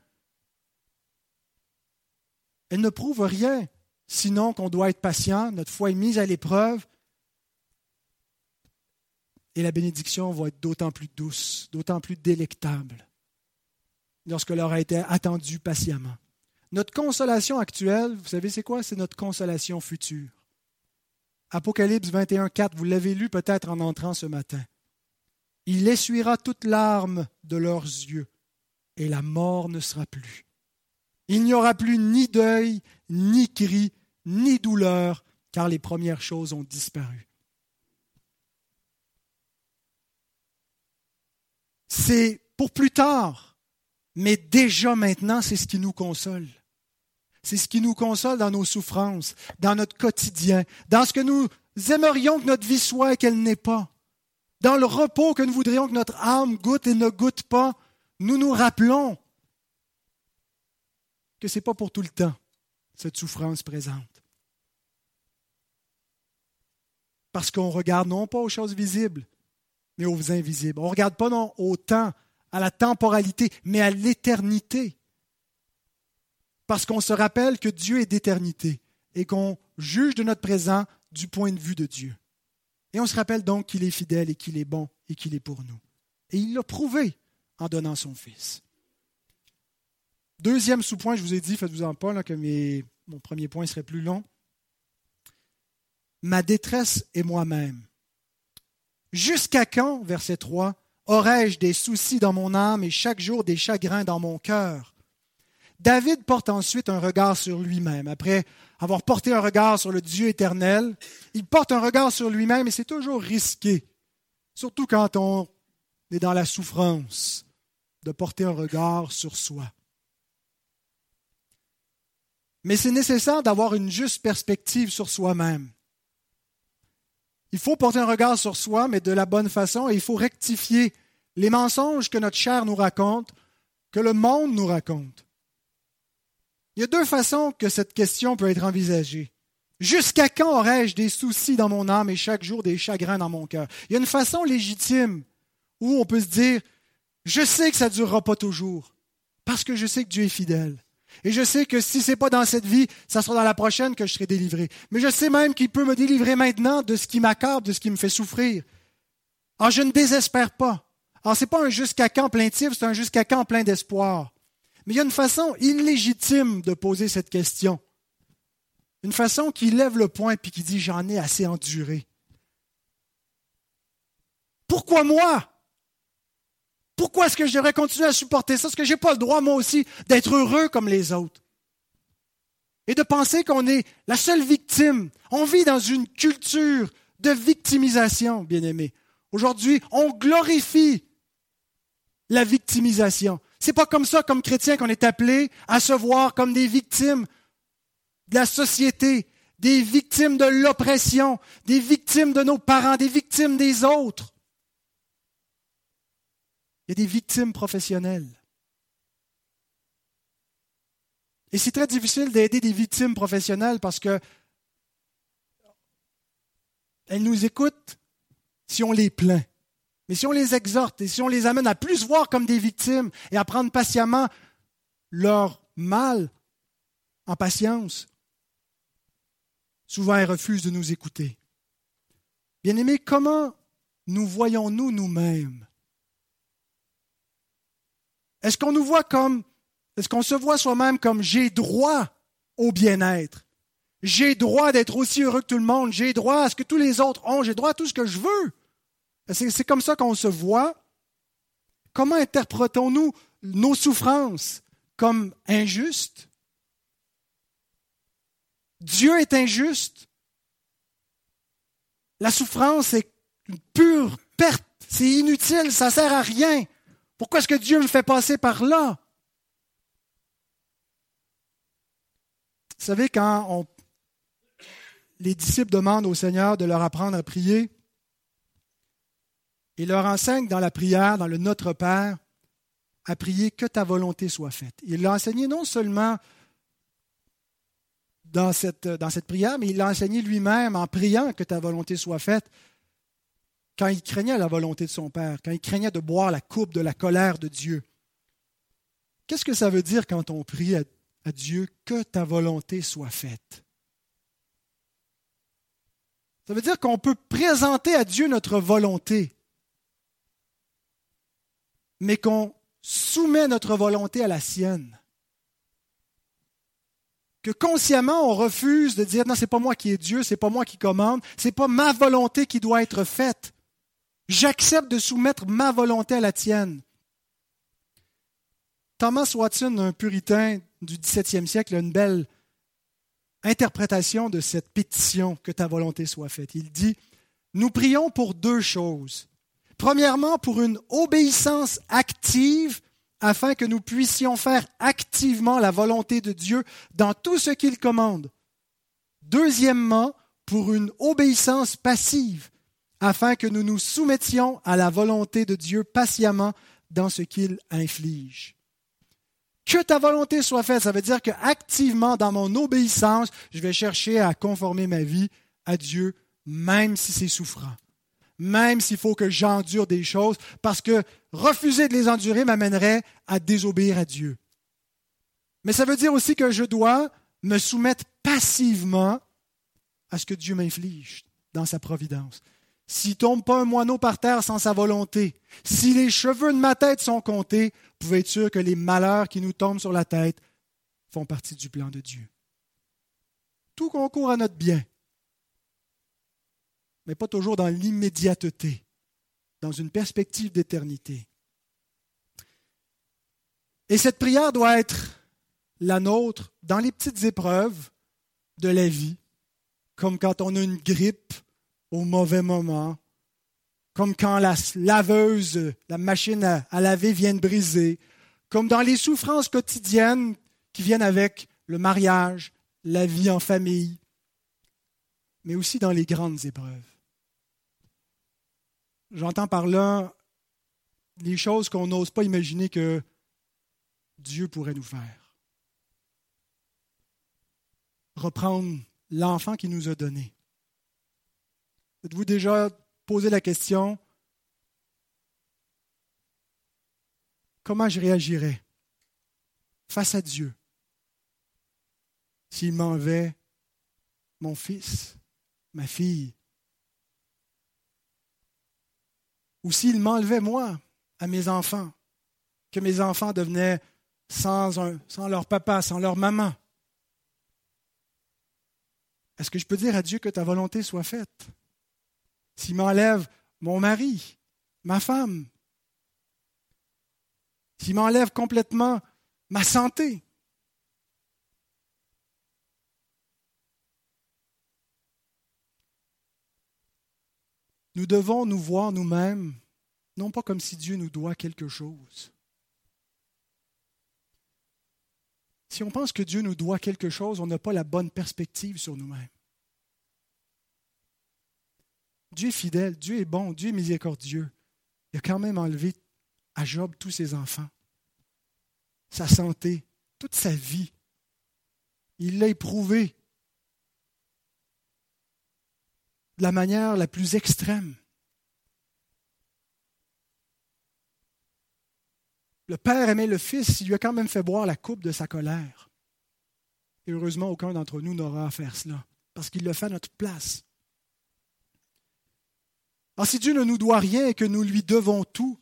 Elles ne prouvent rien, sinon qu'on doit être patient, notre foi est mise à l'épreuve, et la bénédiction va être d'autant plus douce, d'autant plus délectable, lorsque leur a été attendue patiemment. Notre consolation actuelle, vous savez c'est quoi? C'est notre consolation future. Apocalypse 21, 4, vous l'avez lu peut-être en entrant ce matin. Il essuiera toute larmes de leurs yeux, et la mort ne sera plus. Il n'y aura plus ni deuil, ni cri, ni douleur, car les premières choses ont disparu. C'est pour plus tard, mais déjà maintenant, c'est ce qui nous console. C'est ce qui nous console dans nos souffrances, dans notre quotidien, dans ce que nous aimerions que notre vie soit et qu'elle n'est pas dans le repos que nous voudrions que notre âme goûte et ne goûte pas, nous nous rappelons que ce n'est pas pour tout le temps, cette souffrance présente. Parce qu'on regarde non pas aux choses visibles, mais aux invisibles. On ne regarde pas non au temps, à la temporalité, mais à l'éternité. Parce qu'on se rappelle que Dieu est d'éternité et qu'on juge de notre présent du point de vue de Dieu. Et on se rappelle donc qu'il est fidèle et qu'il est bon et qu'il est pour nous. Et il l'a prouvé en donnant son Fils. Deuxième sous-point, je vous ai dit, faites-vous-en pas, que mon premier point serait plus long. Ma détresse est moi-même. Jusqu'à quand, verset 3, aurais-je des soucis dans mon âme et chaque jour des chagrins dans mon cœur? David porte ensuite un regard sur lui-même. Après avoir porté un regard sur le Dieu éternel, il porte un regard sur lui-même et c'est toujours risqué, surtout quand on est dans la souffrance, de porter un regard sur soi. Mais c'est nécessaire d'avoir une juste perspective sur soi-même. Il faut porter un regard sur soi, mais de la bonne façon, et il faut rectifier les mensonges que notre chair nous raconte, que le monde nous raconte. Il y a deux façons que cette question peut être envisagée. Jusqu'à quand aurais-je des soucis dans mon âme et chaque jour des chagrins dans mon cœur? Il y a une façon légitime où on peut se dire, je sais que ça ne durera pas toujours, parce que je sais que Dieu est fidèle. Et je sais que si ce n'est pas dans cette vie, ça sera dans la prochaine que je serai délivré. Mais je sais même qu'il peut me délivrer maintenant de ce qui m'accorde, de ce qui me fait souffrir. Alors je ne désespère pas. Alors ce n'est pas un jusqu'à quand plaintif, c'est un jusqu'à quand plein d'espoir. Mais il y a une façon illégitime de poser cette question. Une façon qui lève le poing et qui dit J'en ai assez enduré. Pourquoi moi? Pourquoi est-ce que je devrais continuer à supporter ça? Est-ce que je n'ai pas le droit, moi aussi, d'être heureux comme les autres? Et de penser qu'on est la seule victime. On vit dans une culture de victimisation, bien aimé. Aujourd'hui, on glorifie la victimisation. C'est pas comme ça, comme chrétien, qu'on est appelé à se voir comme des victimes de la société, des victimes de l'oppression, des victimes de nos parents, des victimes des autres. Des victimes professionnelles. Et c'est très difficile d'aider des victimes professionnelles parce que elles nous écoutent si on les plaint. Mais si on les exhorte et si on les amène à plus voir comme des victimes et à prendre patiemment leur mal en patience, souvent elles refusent de nous écouter. Bien-aimés, comment nous voyons-nous nous-mêmes? Est-ce qu'on nous voit comme, est-ce qu'on se voit soi-même comme j'ai droit au bien-être? J'ai droit d'être aussi heureux que tout le monde, j'ai droit à ce que tous les autres ont, j'ai droit à tout ce que je veux c'est comme ça qu'on se voit. Comment interprétons-nous nos souffrances comme injustes? Dieu est injuste. La souffrance est une pure perte. C'est inutile, ça ne sert à rien. Pourquoi est-ce que Dieu me fait passer par là? Vous savez, quand les disciples demandent au Seigneur de leur apprendre à prier, il leur enseigne dans la prière, dans le Notre Père, à prier que ta volonté soit faite. Il l'a enseigné non seulement dans cette, dans cette prière, mais il l'a enseigné lui-même en priant que ta volonté soit faite quand il craignait la volonté de son Père, quand il craignait de boire la coupe de la colère de Dieu. Qu'est-ce que ça veut dire quand on prie à, Dieu que ta volonté soit faite? Ça veut dire qu'on peut présenter à Dieu notre volonté, mais qu'on soumet notre volonté à la sienne. Que consciemment on refuse de dire non, c'est pas moi qui est Dieu, c'est pas moi qui commande, c'est pas ma volonté qui doit être faite. J'accepte de soumettre ma volonté à la tienne. Thomas Watson, un puritain du XVIIe siècle, a une belle interprétation de cette pétition que ta volonté soit faite. Il dit, nous prions pour deux choses. Premièrement, pour une obéissance active afin que nous puissions faire activement la volonté de Dieu dans tout ce qu'il commande. Deuxièmement, pour une obéissance passive afin que nous nous soumettions à la volonté de Dieu patiemment dans ce qu'il inflige. Que ta volonté soit faite, ça veut dire que activement dans mon obéissance, je vais chercher à conformer ma vie à Dieu, même si c'est souffrant même s'il faut que j'endure des choses, parce que refuser de les endurer m'amènerait à désobéir à Dieu. Mais ça veut dire aussi que je dois me soumettre passivement à ce que Dieu m'inflige dans sa providence. S'il tombe pas un moineau par terre sans sa volonté, si les cheveux de ma tête sont comptés, vous pouvez être sûr que les malheurs qui nous tombent sur la tête font partie du plan de Dieu? Tout concourt à notre bien mais pas toujours dans l'immédiateté, dans une perspective d'éternité. Et cette prière doit être la nôtre dans les petites épreuves de la vie, comme quand on a une grippe au mauvais moment, comme quand la laveuse, la machine à, laver vient de briser, comme dans les souffrances quotidiennes qui viennent avec le mariage, la vie en famille, mais aussi dans les grandes épreuves. J'entends par là les choses qu'on n'ose pas imaginer que Dieu pourrait nous faire. Reprendre l'enfant qu'il nous a donné. Êtes-vous déjà posé la question comment je réagirais face à Dieu s'il m'enlevait mon fils, ma fille, ou s'il m'enlevait moi à mes enfants, que mes enfants devenaient sans, un, sans leur papa, sans leur maman? Est-ce que je peux dire à Dieu que ta volonté soit faite? S'il m'enlève mon mari, ma femme, s'il m'enlève complètement ma santé, Nous devons nous voir nous-mêmes, non pas comme si Dieu nous doit quelque chose. Si on pense que Dieu nous doit quelque chose, on n'a pas la bonne perspective sur nous-mêmes. Dieu est fidèle, Dieu est bon, Dieu est miséricordieux. Il a quand même enlevé à Job tous ses enfants, sa santé, toute sa vie. Il l'a éprouvé de la manière la plus extrême. Le Père aimait le Fils, il lui a quand même fait boire la coupe de sa colère. Et heureusement, aucun d'entre nous n'aura à faire cela, parce qu'il le fait à notre place. Alors si Dieu ne nous doit rien et que nous lui devons tout,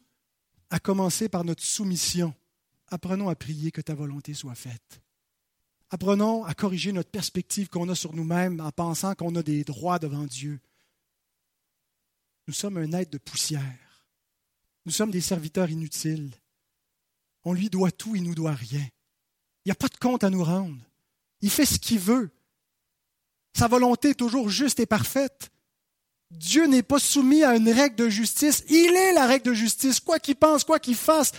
à commencer par notre soumission, apprenons à prier que ta volonté soit faite. Apprenons à corriger notre perspective qu'on a sur nous-mêmes en pensant qu'on a des droits devant Dieu. Nous sommes un être de poussière. Nous sommes des serviteurs inutiles. On lui doit tout, il nous doit rien. Il n'y a pas de compte à nous rendre. Il fait ce qu'il veut. Sa volonté est toujours juste et parfaite. Dieu n'est pas soumis à une règle de justice. Il est la règle de justice. Quoi qu'il pense, quoi qu'il fasse,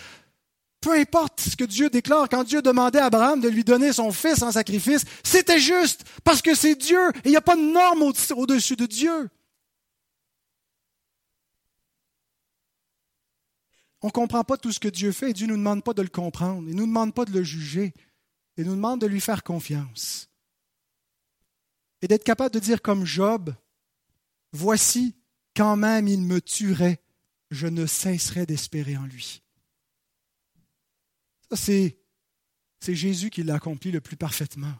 peu importe ce que Dieu déclare, quand Dieu demandait à Abraham de lui donner son fils en sacrifice, c'était juste parce que c'est Dieu et il n'y a pas de norme au-dessus de Dieu. on ne comprend pas tout ce que Dieu fait et Dieu ne nous demande pas de le comprendre. Il ne nous demande pas de le juger. Il nous demande de lui faire confiance. Et d'être capable de dire comme Job, voici, quand même il me tuerait, je ne cesserai d'espérer en lui. Ça, c'est, c'est Jésus qui l'a accompli le plus parfaitement.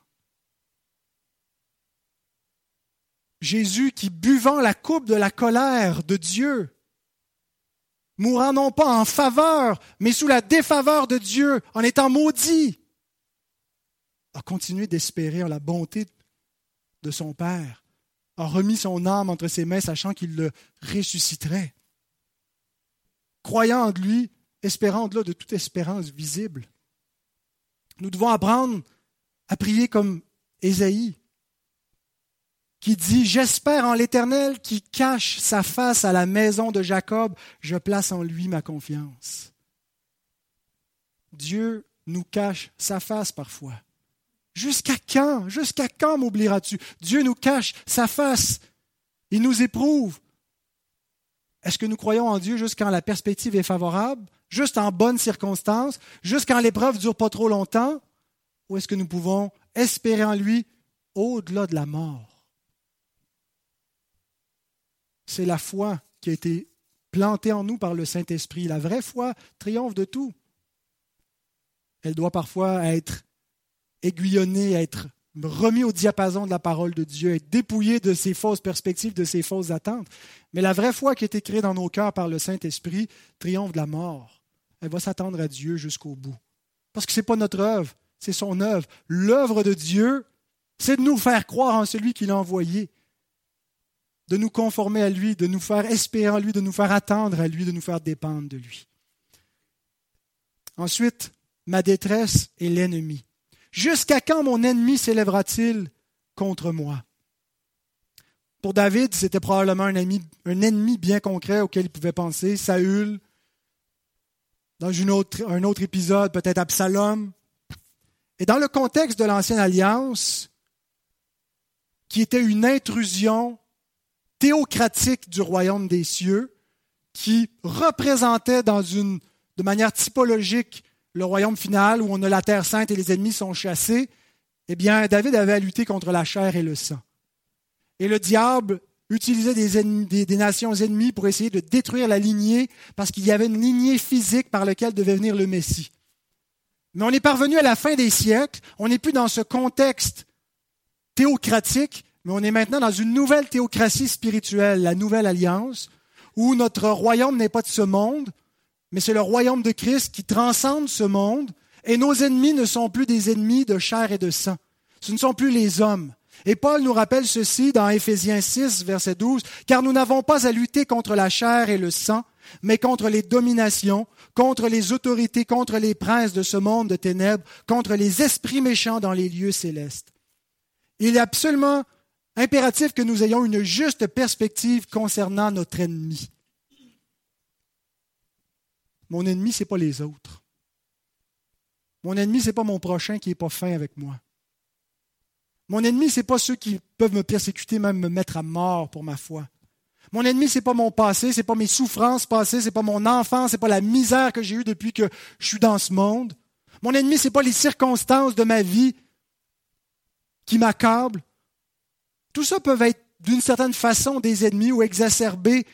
Jésus qui, buvant la coupe de la colère de Dieu, mourant non pas en faveur, mais sous la défaveur de Dieu, en étant maudit, a continué d'espérer en la bonté de son Père, a remis son âme entre ses mains, sachant qu'il le ressusciterait, croyant en lui, espérant de là de toute espérance visible. Nous devons apprendre à prier comme Ésaïe, qui dit, J'espère en l'Éternel qui cache sa face à la maison de Jacob, je place en lui ma confiance. Dieu nous cache sa face parfois. Jusqu'à quand Jusqu'à quand m'oublieras-tu? Dieu nous cache sa face. Il nous éprouve. Est-ce que nous croyons en Dieu juste quand la perspective est favorable, juste en bonnes circonstances, juste quand l'épreuve dure pas trop longtemps? Ou est-ce que nous pouvons espérer en lui au-delà de la mort? C'est la foi qui a été plantée en nous par le Saint-Esprit. La vraie foi triomphe de tout. Elle doit parfois être aiguillonnée, être remise au diapason de la parole de Dieu, être dépouillée de ses fausses perspectives, de ses fausses attentes. Mais la vraie foi qui a été créée dans nos cœurs par le Saint-Esprit triomphe de la mort. Elle va s'attendre à Dieu jusqu'au bout. Parce que ce n'est pas notre œuvre, c'est son œuvre. L'œuvre de Dieu, c'est de nous faire croire en celui qui l'a envoyé de nous conformer à lui, de nous faire espérer en lui, de nous faire attendre à lui, de nous faire dépendre de lui. Ensuite, ma détresse est l'ennemi. Jusqu'à quand mon ennemi s'élèvera-t-il contre moi? Pour David, c'était probablement un, ennemi bien concret auquel il pouvait penser. Saül, dans un autre épisode, peut-être Absalom. Et dans le contexte de l'Ancienne Alliance, qui était une intrusion théocratique du royaume des cieux qui représentait dans une, de manière typologique le royaume final où on a la terre sainte et les ennemis sont chassés, eh bien, David avait à lutter contre la chair et le sang. Et le diable utilisait des, nations ennemies pour essayer de détruire la lignée parce qu'il y avait une lignée physique par laquelle devait venir le Messie. Mais on est parvenu à la fin des siècles, on n'est plus dans ce contexte théocratique, mais on est maintenant dans une nouvelle théocratie spirituelle, la nouvelle alliance, où notre royaume n'est pas de ce monde, mais c'est le royaume de Christ qui transcende ce monde, et nos ennemis ne sont plus des ennemis de chair et de sang. Ce ne sont plus les hommes. Et Paul nous rappelle ceci dans Éphésiens 6, verset 12, car nous n'avons pas à lutter contre la chair et le sang, mais contre les dominations, contre les autorités, contre les princes de ce monde de ténèbres, contre les esprits méchants dans les lieux célestes. Il est absolument impératif que nous ayons une juste perspective concernant notre ennemi. Mon ennemi, ce n'est pas les autres. Mon ennemi, ce n'est pas mon prochain qui n'est pas fin avec moi. Mon ennemi, ce n'est pas ceux qui peuvent me persécuter, même me mettre à mort pour ma foi. Mon ennemi, ce n'est pas mon passé, ce n'est pas mes souffrances passées, ce n'est pas mon enfance, ce n'est pas la misère que j'ai eue depuis que je suis dans ce monde. Mon ennemi, ce n'est pas les circonstances de ma vie qui m'accablent. Tout ça peut être d'une certaine façon des ennemis ou exacerbés,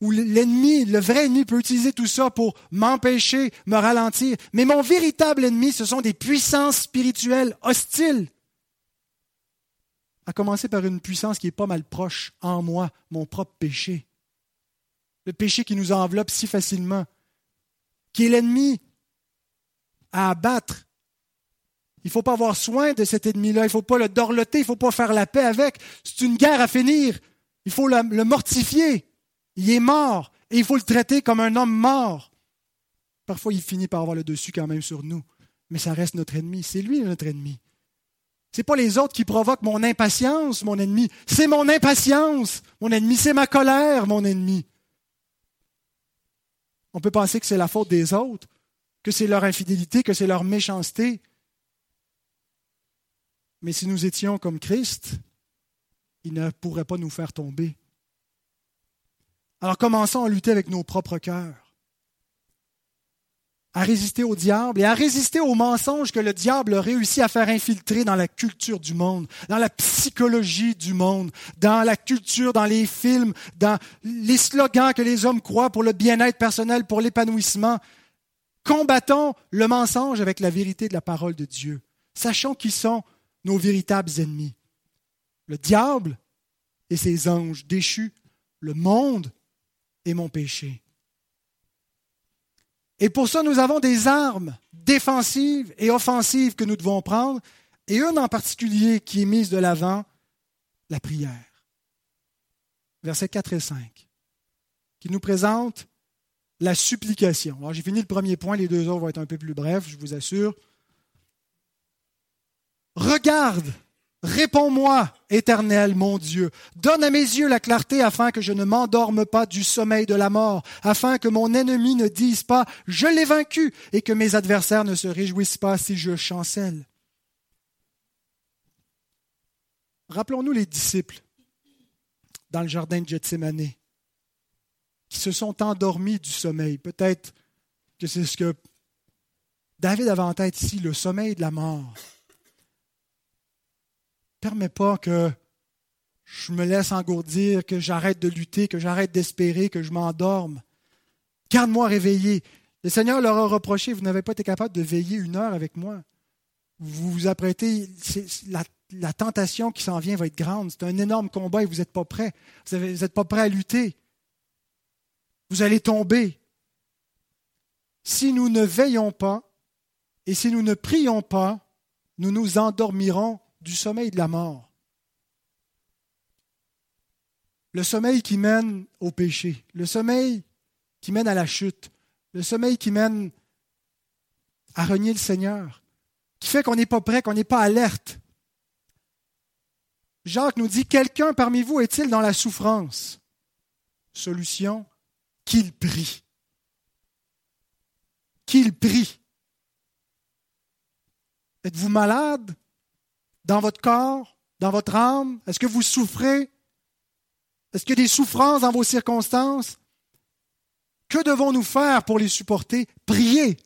où l'ennemi, le vrai ennemi peut utiliser tout ça pour m'empêcher, me ralentir. Mais mon véritable ennemi, ce sont des puissances spirituelles hostiles. À commencer par une puissance qui est pas mal proche en moi, mon propre péché. Le péché qui nous enveloppe si facilement, qui est l'ennemi à abattre il ne faut pas avoir soin de cet ennemi-là. Il ne faut pas le dorloter. Il ne faut pas faire la paix avec. C'est une guerre à finir. Il faut le mortifier. Il est mort. Et il faut le traiter comme un homme mort. Parfois, il finit par avoir le dessus quand même sur nous. Mais ça reste notre ennemi. C'est lui notre ennemi. Ce n'est pas les autres qui provoquent mon impatience, mon ennemi. C'est mon impatience, mon ennemi. C'est ma colère, mon ennemi. On peut penser que c'est la faute des autres, que c'est leur infidélité, que c'est leur méchanceté. Mais si nous étions comme Christ, il ne pourrait pas nous faire tomber. Alors commençons à lutter avec nos propres cœurs. à résister au diable et à résister aux mensonges que le diable a réussi à faire infiltrer dans la culture du monde, dans la psychologie du monde, dans la culture, dans les films, dans les slogans que les hommes croient pour le bien-être personnel, pour l'épanouissement. Combattons le mensonge avec la vérité de la parole de Dieu. Sachons qui sont nos véritables ennemis. Le diable et ses anges déchus, le monde et mon péché. Et pour ça, nous avons des armes défensives et offensives que nous devons prendre, et une en particulier qui est mise de l'avant, la prière. Versets 4 et 5, qui nous présente la supplication. Alors j'ai fini le premier point, les deux autres vont être un peu plus brefs, je vous assure. Regarde Réponds-moi, Éternel mon Dieu. Donne à mes yeux la clarté afin que je ne m'endorme pas du sommeil de la mort, afin que mon ennemi ne dise pas Je l'ai vaincu et que mes adversaires ne se réjouissent pas si je chancelle. Rappelons-nous les disciples dans le jardin de Gethsemane qui se sont endormis du sommeil. Peut-être que c'est ce que David avait en tête ici, le sommeil de la mort permets pas que je me laisse engourdir, que j'arrête de lutter, que j'arrête d'espérer, que je m'endorme. Garde-moi réveillé. Le Seigneur leur a reproché, vous n'avez pas été capable de veiller une heure avec moi. Vous vous apprêtez, la, la, tentation qui s'en vient va être grande. C'est un énorme combat et vous n'êtes pas prêt. Vous n'êtes pas prêt à lutter. Vous allez tomber. Si nous ne veillons pas et si nous ne prions pas, nous nous endormirons du sommeil de la mort. Le sommeil qui mène au péché, le sommeil qui mène à la chute, le sommeil qui mène à renier le Seigneur, qui fait qu'on n'est pas prêt, qu'on n'est pas alerte. Jacques nous dit, quelqu'un parmi vous est-il dans la souffrance? Solution, qu'il prie. Qu'il prie. Êtes-vous malade? Dans votre corps, dans votre âme? Est-ce que vous souffrez? Est-ce qu'il y a des souffrances dans vos circonstances? Que devons-nous faire pour les supporter? Prier.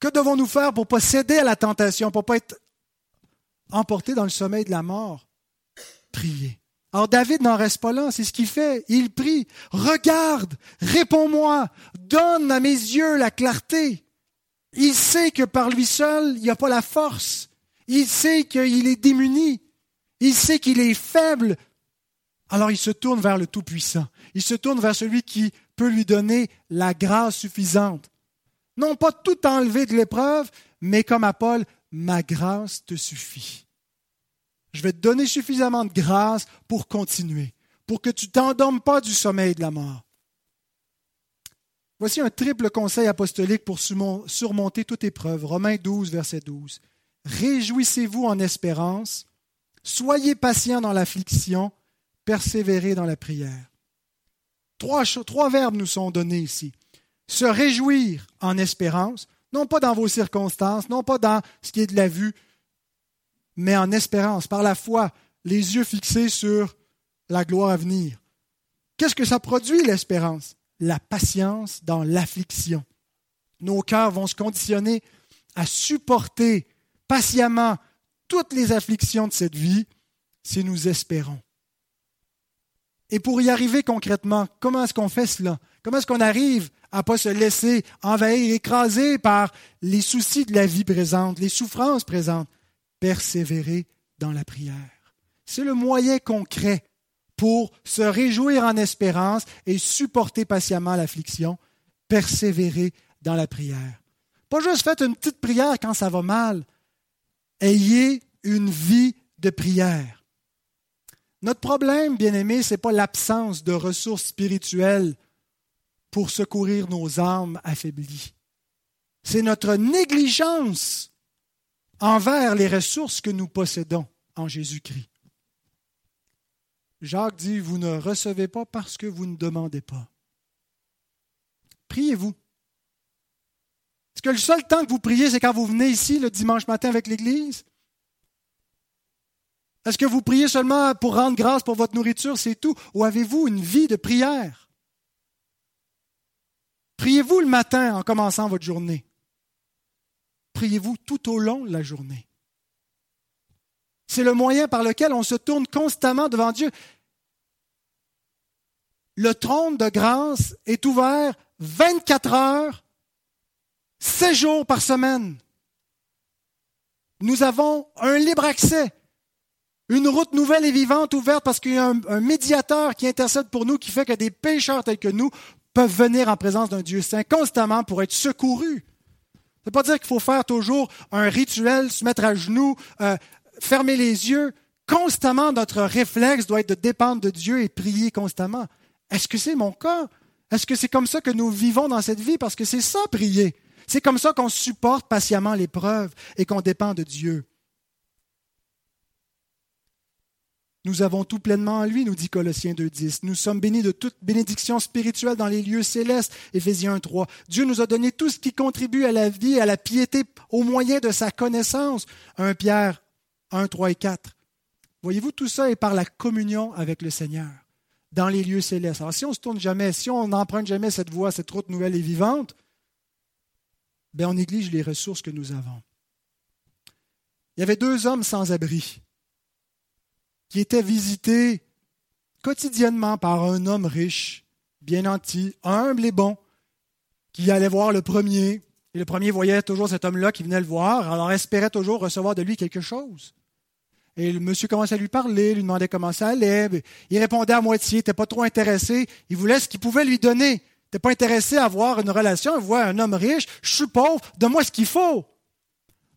Que devons-nous faire pour ne pas céder à la tentation, pour ne pas être emporté dans le sommeil de la mort? Prier. Alors David n'en reste pas là, c'est ce qu'il fait. Il prie. Regarde, réponds-moi, donne à mes yeux la clarté. Il sait que par lui seul, il n'y a pas la force. Il sait qu'il est démuni. Il sait qu'il est faible. Alors il se tourne vers le Tout-Puissant. Il se tourne vers celui qui peut lui donner la grâce suffisante. Non pas tout enlever de l'épreuve, mais comme à Paul, ma grâce te suffit. Je vais te donner suffisamment de grâce pour continuer, pour que tu t'endormes pas du sommeil de la mort. Voici un triple conseil apostolique pour surmonter toute épreuve. Romains 12, verset 12. Réjouissez-vous en espérance, soyez patients dans l'affliction, persévérez dans la prière. Trois, trois verbes nous sont donnés ici. Se réjouir en espérance, non pas dans vos circonstances, non pas dans ce qui est de la vue, mais en espérance, par la foi, les yeux fixés sur la gloire à venir. Qu'est-ce que ça produit, l'espérance? La patience dans l'affliction. Nos cœurs vont se conditionner à supporter patiemment toutes les afflictions de cette vie si nous espérons. Et pour y arriver concrètement, comment est-ce qu'on fait cela? Comment est-ce qu'on arrive à ne pas se laisser envahir, écraser par les soucis de la vie présente, les souffrances présentes? Persévérer dans la prière. C'est le moyen concret pour se réjouir en espérance et supporter patiemment l'affliction. Persévérer dans la prière. Pas juste faites une petite prière quand ça va mal, Ayez une vie de prière. Notre problème, bien aimé, ce n'est pas l'absence de ressources spirituelles pour secourir nos âmes affaiblies. C'est notre négligence envers les ressources que nous possédons en Jésus-Christ. Jacques dit, vous ne recevez pas parce que vous ne demandez pas. Priez-vous. Est-ce que le seul temps que vous priez, c'est quand vous venez ici le dimanche matin avec l'Église? Est-ce que vous priez seulement pour rendre grâce pour votre nourriture, c'est tout? Ou avez-vous une vie de prière? Priez-vous le matin en commençant votre journée? Priez-vous tout au long de la journée? C'est le moyen par lequel on se tourne constamment devant Dieu. Le trône de grâce est ouvert 24 heures, 7 jours par semaine. Nous avons un libre accès, une route nouvelle et vivante ouverte parce qu'il y a un, médiateur qui intercède pour nous, qui fait que des pécheurs tels que nous peuvent venir en présence d'un Dieu saint constamment pour être secourus. Ça ne veut pas dire qu'il faut faire toujours un rituel, se mettre à genoux, euh, fermer les yeux. Constamment, notre réflexe doit être de dépendre de Dieu et prier constamment. Est-ce que c'est mon cas? Est-ce que c'est comme ça que nous vivons dans cette vie? Parce que c'est ça, prier. C'est comme ça qu'on supporte patiemment l'épreuve et qu'on dépend de Dieu. Nous avons tout pleinement en lui, nous dit Colossiens 2.10. Nous sommes bénis de toute bénédiction spirituelle dans les lieux célestes, Éphésiens 1.3. Dieu nous a donné tout ce qui contribue à la vie, à la piété, au moyen de sa connaissance, 1 Pierre 1, 3 et 4. Voyez-vous, tout ça est par la communion avec le Seigneur dans les lieux célestes. Alors, si on ne se tourne jamais, si on n'emprunte jamais cette voie, cette route nouvelle et vivante, bien, on néglige les ressources que nous avons. Il y avait deux hommes sans abri qui étaient visités quotidiennement par un homme riche, bien nanti, humble et bon, qui allait voir le premier. Et le premier voyait toujours cet homme-là qui venait le voir, alors espérait toujours recevoir de lui quelque chose. Et le monsieur commençait à lui parler, lui demandait comment ça allait. Il répondait à moitié, il n'était pas trop intéressé. Il voulait ce qu'il pouvait lui donner. N'était pas intéressé à avoir une relation. Il voit un homme riche, je suis pauvre, donne-moi ce qu'il faut.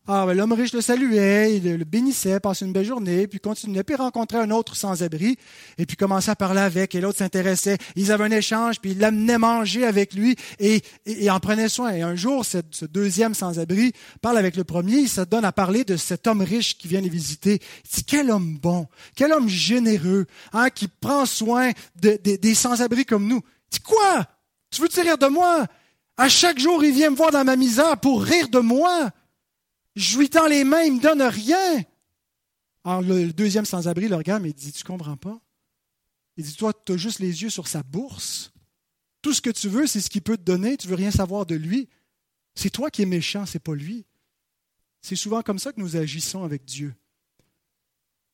Ah, ben, l'homme riche le saluait, il le bénissait, passait une belle journée, puis continuait, puis rencontrait un autre sans-abri, et puis commençait à parler avec, et l'autre s'intéressait. Ils avaient un échange, puis il l'amenait manger avec lui, et, et, en prenait soin. Et un jour, ce, ce deuxième sans-abri parle avec le premier, il se donne à parler de cet homme riche qui vient les visiter. Il dit, quel homme bon, quel homme généreux, hein, qui prend soin des sans-abri comme nous. Il dit, quoi? Tu veux te rire de moi? À chaque jour, il vient me voir dans ma misère pour rire de moi. Je lui tends les mains, il ne me donne rien. Alors le deuxième sans-abri le regarde, mais il dit, tu comprends pas? Il dit, toi, tu as juste les yeux sur sa bourse. Tout ce que tu veux, c'est ce qu'il peut te donner. Tu veux rien savoir de lui. C'est toi qui es méchant, c'est pas lui. C'est souvent comme ça que nous agissons avec Dieu.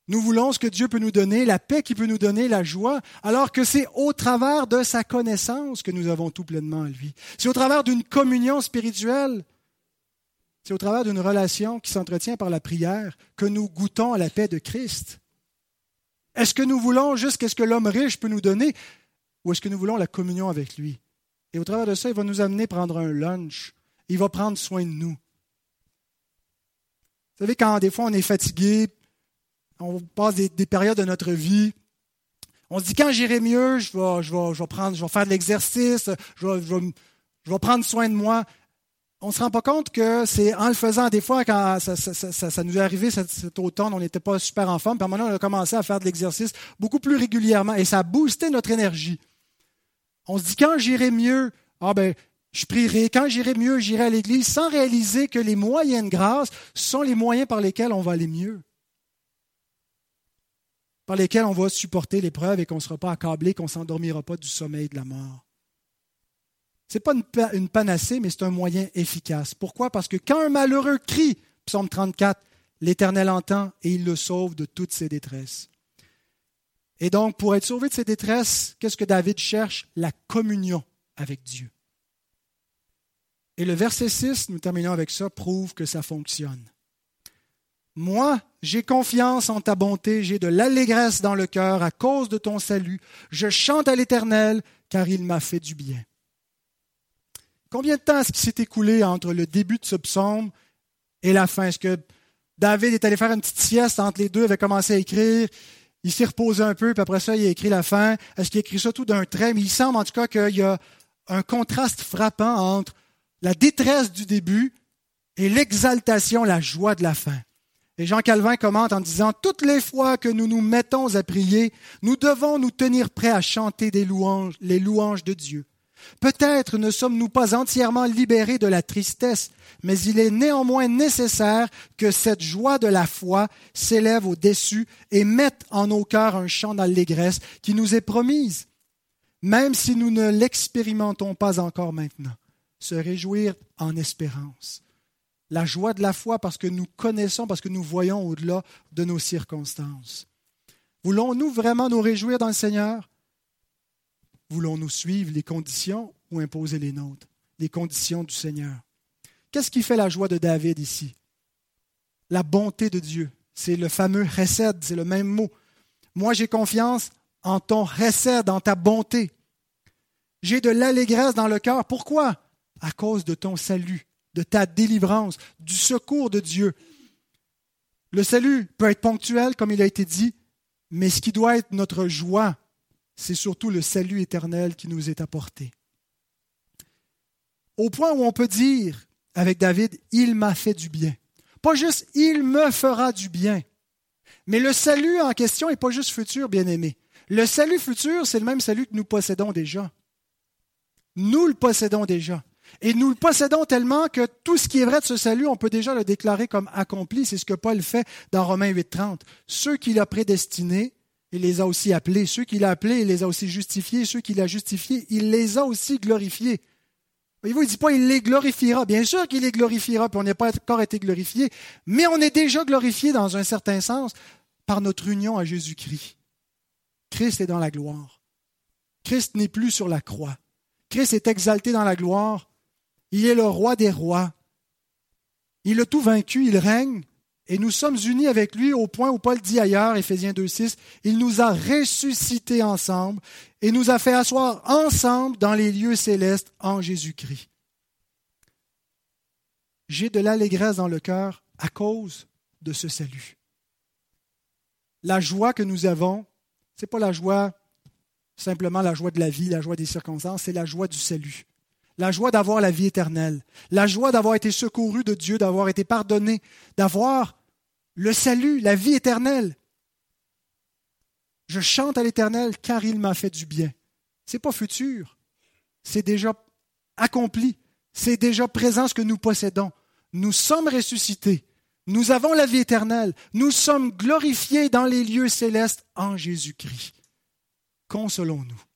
Nous voulons ce que Dieu peut nous donner, la paix qu'il peut nous donner, la joie, alors que c'est au travers de sa connaissance que nous avons tout pleinement en lui. C'est au travers d'une communion spirituelle c'est au travers d'une relation qui s'entretient par la prière que nous goûtons à la paix de Christ. Est-ce que nous voulons juste ce que l'homme riche peut nous donner ou est-ce que nous voulons la communion avec lui? Et au travers de ça, il va nous amener à prendre un lunch. Il va prendre soin de nous. Vous savez, quand des fois on est fatigué, on passe des, périodes de notre vie, on se dit quand j'irai mieux, je vais, je, vais, je vais faire de l'exercice, je je vais prendre soin de moi on ne se rend pas compte que c'est en le faisant, des fois, quand ça, nous est arrivé cet, automne, on n'était pas super en forme, puis à un moment on a commencé à faire de l'exercice beaucoup plus régulièrement, et ça a boosté notre énergie. On se dit, quand j'irai mieux, ah ben, je prierai, quand j'irai mieux, j'irai à l'église, sans réaliser que les moyens de grâce sont les moyens par lesquels on va aller mieux. Par lesquels on va supporter l'épreuve et qu'on ne sera pas accablé, qu'on ne s'endormira pas du sommeil de la mort. Ce n'est pas une, panacée, mais c'est un moyen efficace. Pourquoi? Parce que quand un malheureux crie, psaume 34, l'Éternel entend et il le sauve de toutes ses détresses. Et donc, pour être sauvé de ses détresses, qu'est-ce que David cherche? La communion avec Dieu. Et le verset 6, nous terminons avec ça, prouve que ça fonctionne. Moi, j'ai confiance en ta bonté, j'ai de l'allégresse dans le cœur à cause de ton salut. Je chante à l'Éternel, car il m'a fait du bien. Combien de temps est-ce qui s'est écoulé entre le début de ce psaume et la fin? Est-ce que David est allé faire une petite sieste entre les deux, avait commencé à écrire, il s'est reposé un peu, puis après ça, il a écrit la fin. Est-ce qu'il a écrit ça tout d'un trait? Mais il semble en tout cas qu'il y a un contraste frappant entre la détresse du début et l'exaltation, la joie de la fin. Et Jean Calvin commente en disant, toutes les fois que nous nous mettons à prier, nous devons nous tenir prêts à chanter les louanges de Dieu. Peut-être ne sommes-nous pas entièrement libérés de la tristesse, mais il est néanmoins nécessaire que cette joie de la foi s'élève au-dessus et mette en nos cœurs un chant d'allégresse qui nous est promise, même si nous ne l'expérimentons pas encore maintenant. se réjouir en espérance. La joie de la foi parce que nous connaissons, parce que nous voyons au-delà de nos circonstances. Voulons-nous vraiment nous réjouir dans le Seigneur? Voulons-nous suivre les conditions ou imposer les nôtres, les conditions du Seigneur? Qu'est-ce qui fait la joie de David ici? La bonté de Dieu. C'est le fameux recède, c'est le même mot. Moi, j'ai confiance en ton recède, en ta bonté. J'ai de l'allégresse dans le cœur. Pourquoi? À cause de ton salut, de ta délivrance, du secours de Dieu. Le salut peut être ponctuel, comme il a été dit, mais ce qui doit être notre joie, c'est surtout le salut éternel qui nous est apporté. Au point où on peut dire avec David, il m'a fait du bien. Pas juste il me fera du bien. Mais le salut en question n'est pas juste futur, bien-aimé. Le salut futur, c'est le même salut que nous possédons déjà. Nous le possédons déjà. Et nous le possédons tellement que tout ce qui est vrai de ce salut, on peut déjà le déclarer comme accompli. C'est ce que Paul fait dans Romains 8.30. Ceux qu'il a prédestinés, il les a aussi appelés. Ceux qu'il a appelés, il les a aussi justifiés. Ceux qu'il a justifiés, il les a aussi glorifiés. Voyez-vous, il ne dit pas il les glorifiera. Bien sûr qu'il les glorifiera, puis on n'a pas encore été glorifié, mais on est déjà glorifié dans un certain sens par notre union à Jésus-Christ. Christ est dans la gloire. Christ n'est plus sur la croix. Christ est exalté dans la gloire. Il est le roi des rois. Il a tout vaincu, il règne, et nous sommes unis avec lui au point où Paul dit ailleurs, Éphésiens 2.6, il nous a ressuscités ensemble et nous a fait asseoir ensemble dans les lieux célestes en Jésus-Christ. J'ai de l'allégresse dans le cœur à cause de ce salut. La joie que nous avons, ce n'est pas la joie, simplement la joie de la vie, la joie des circonstances, c'est la joie du salut. La joie d'avoir la vie éternelle, la joie d'avoir été secouru de Dieu, d'avoir été pardonné, d'avoir le salut, la vie éternelle. Je chante à l'Éternel car il m'a fait du bien. C'est pas futur, c'est déjà accompli, c'est déjà présent ce que nous possédons. Nous sommes ressuscités, nous avons la vie éternelle, nous sommes glorifiés dans les lieux célestes en Jésus-Christ. Consolons-nous.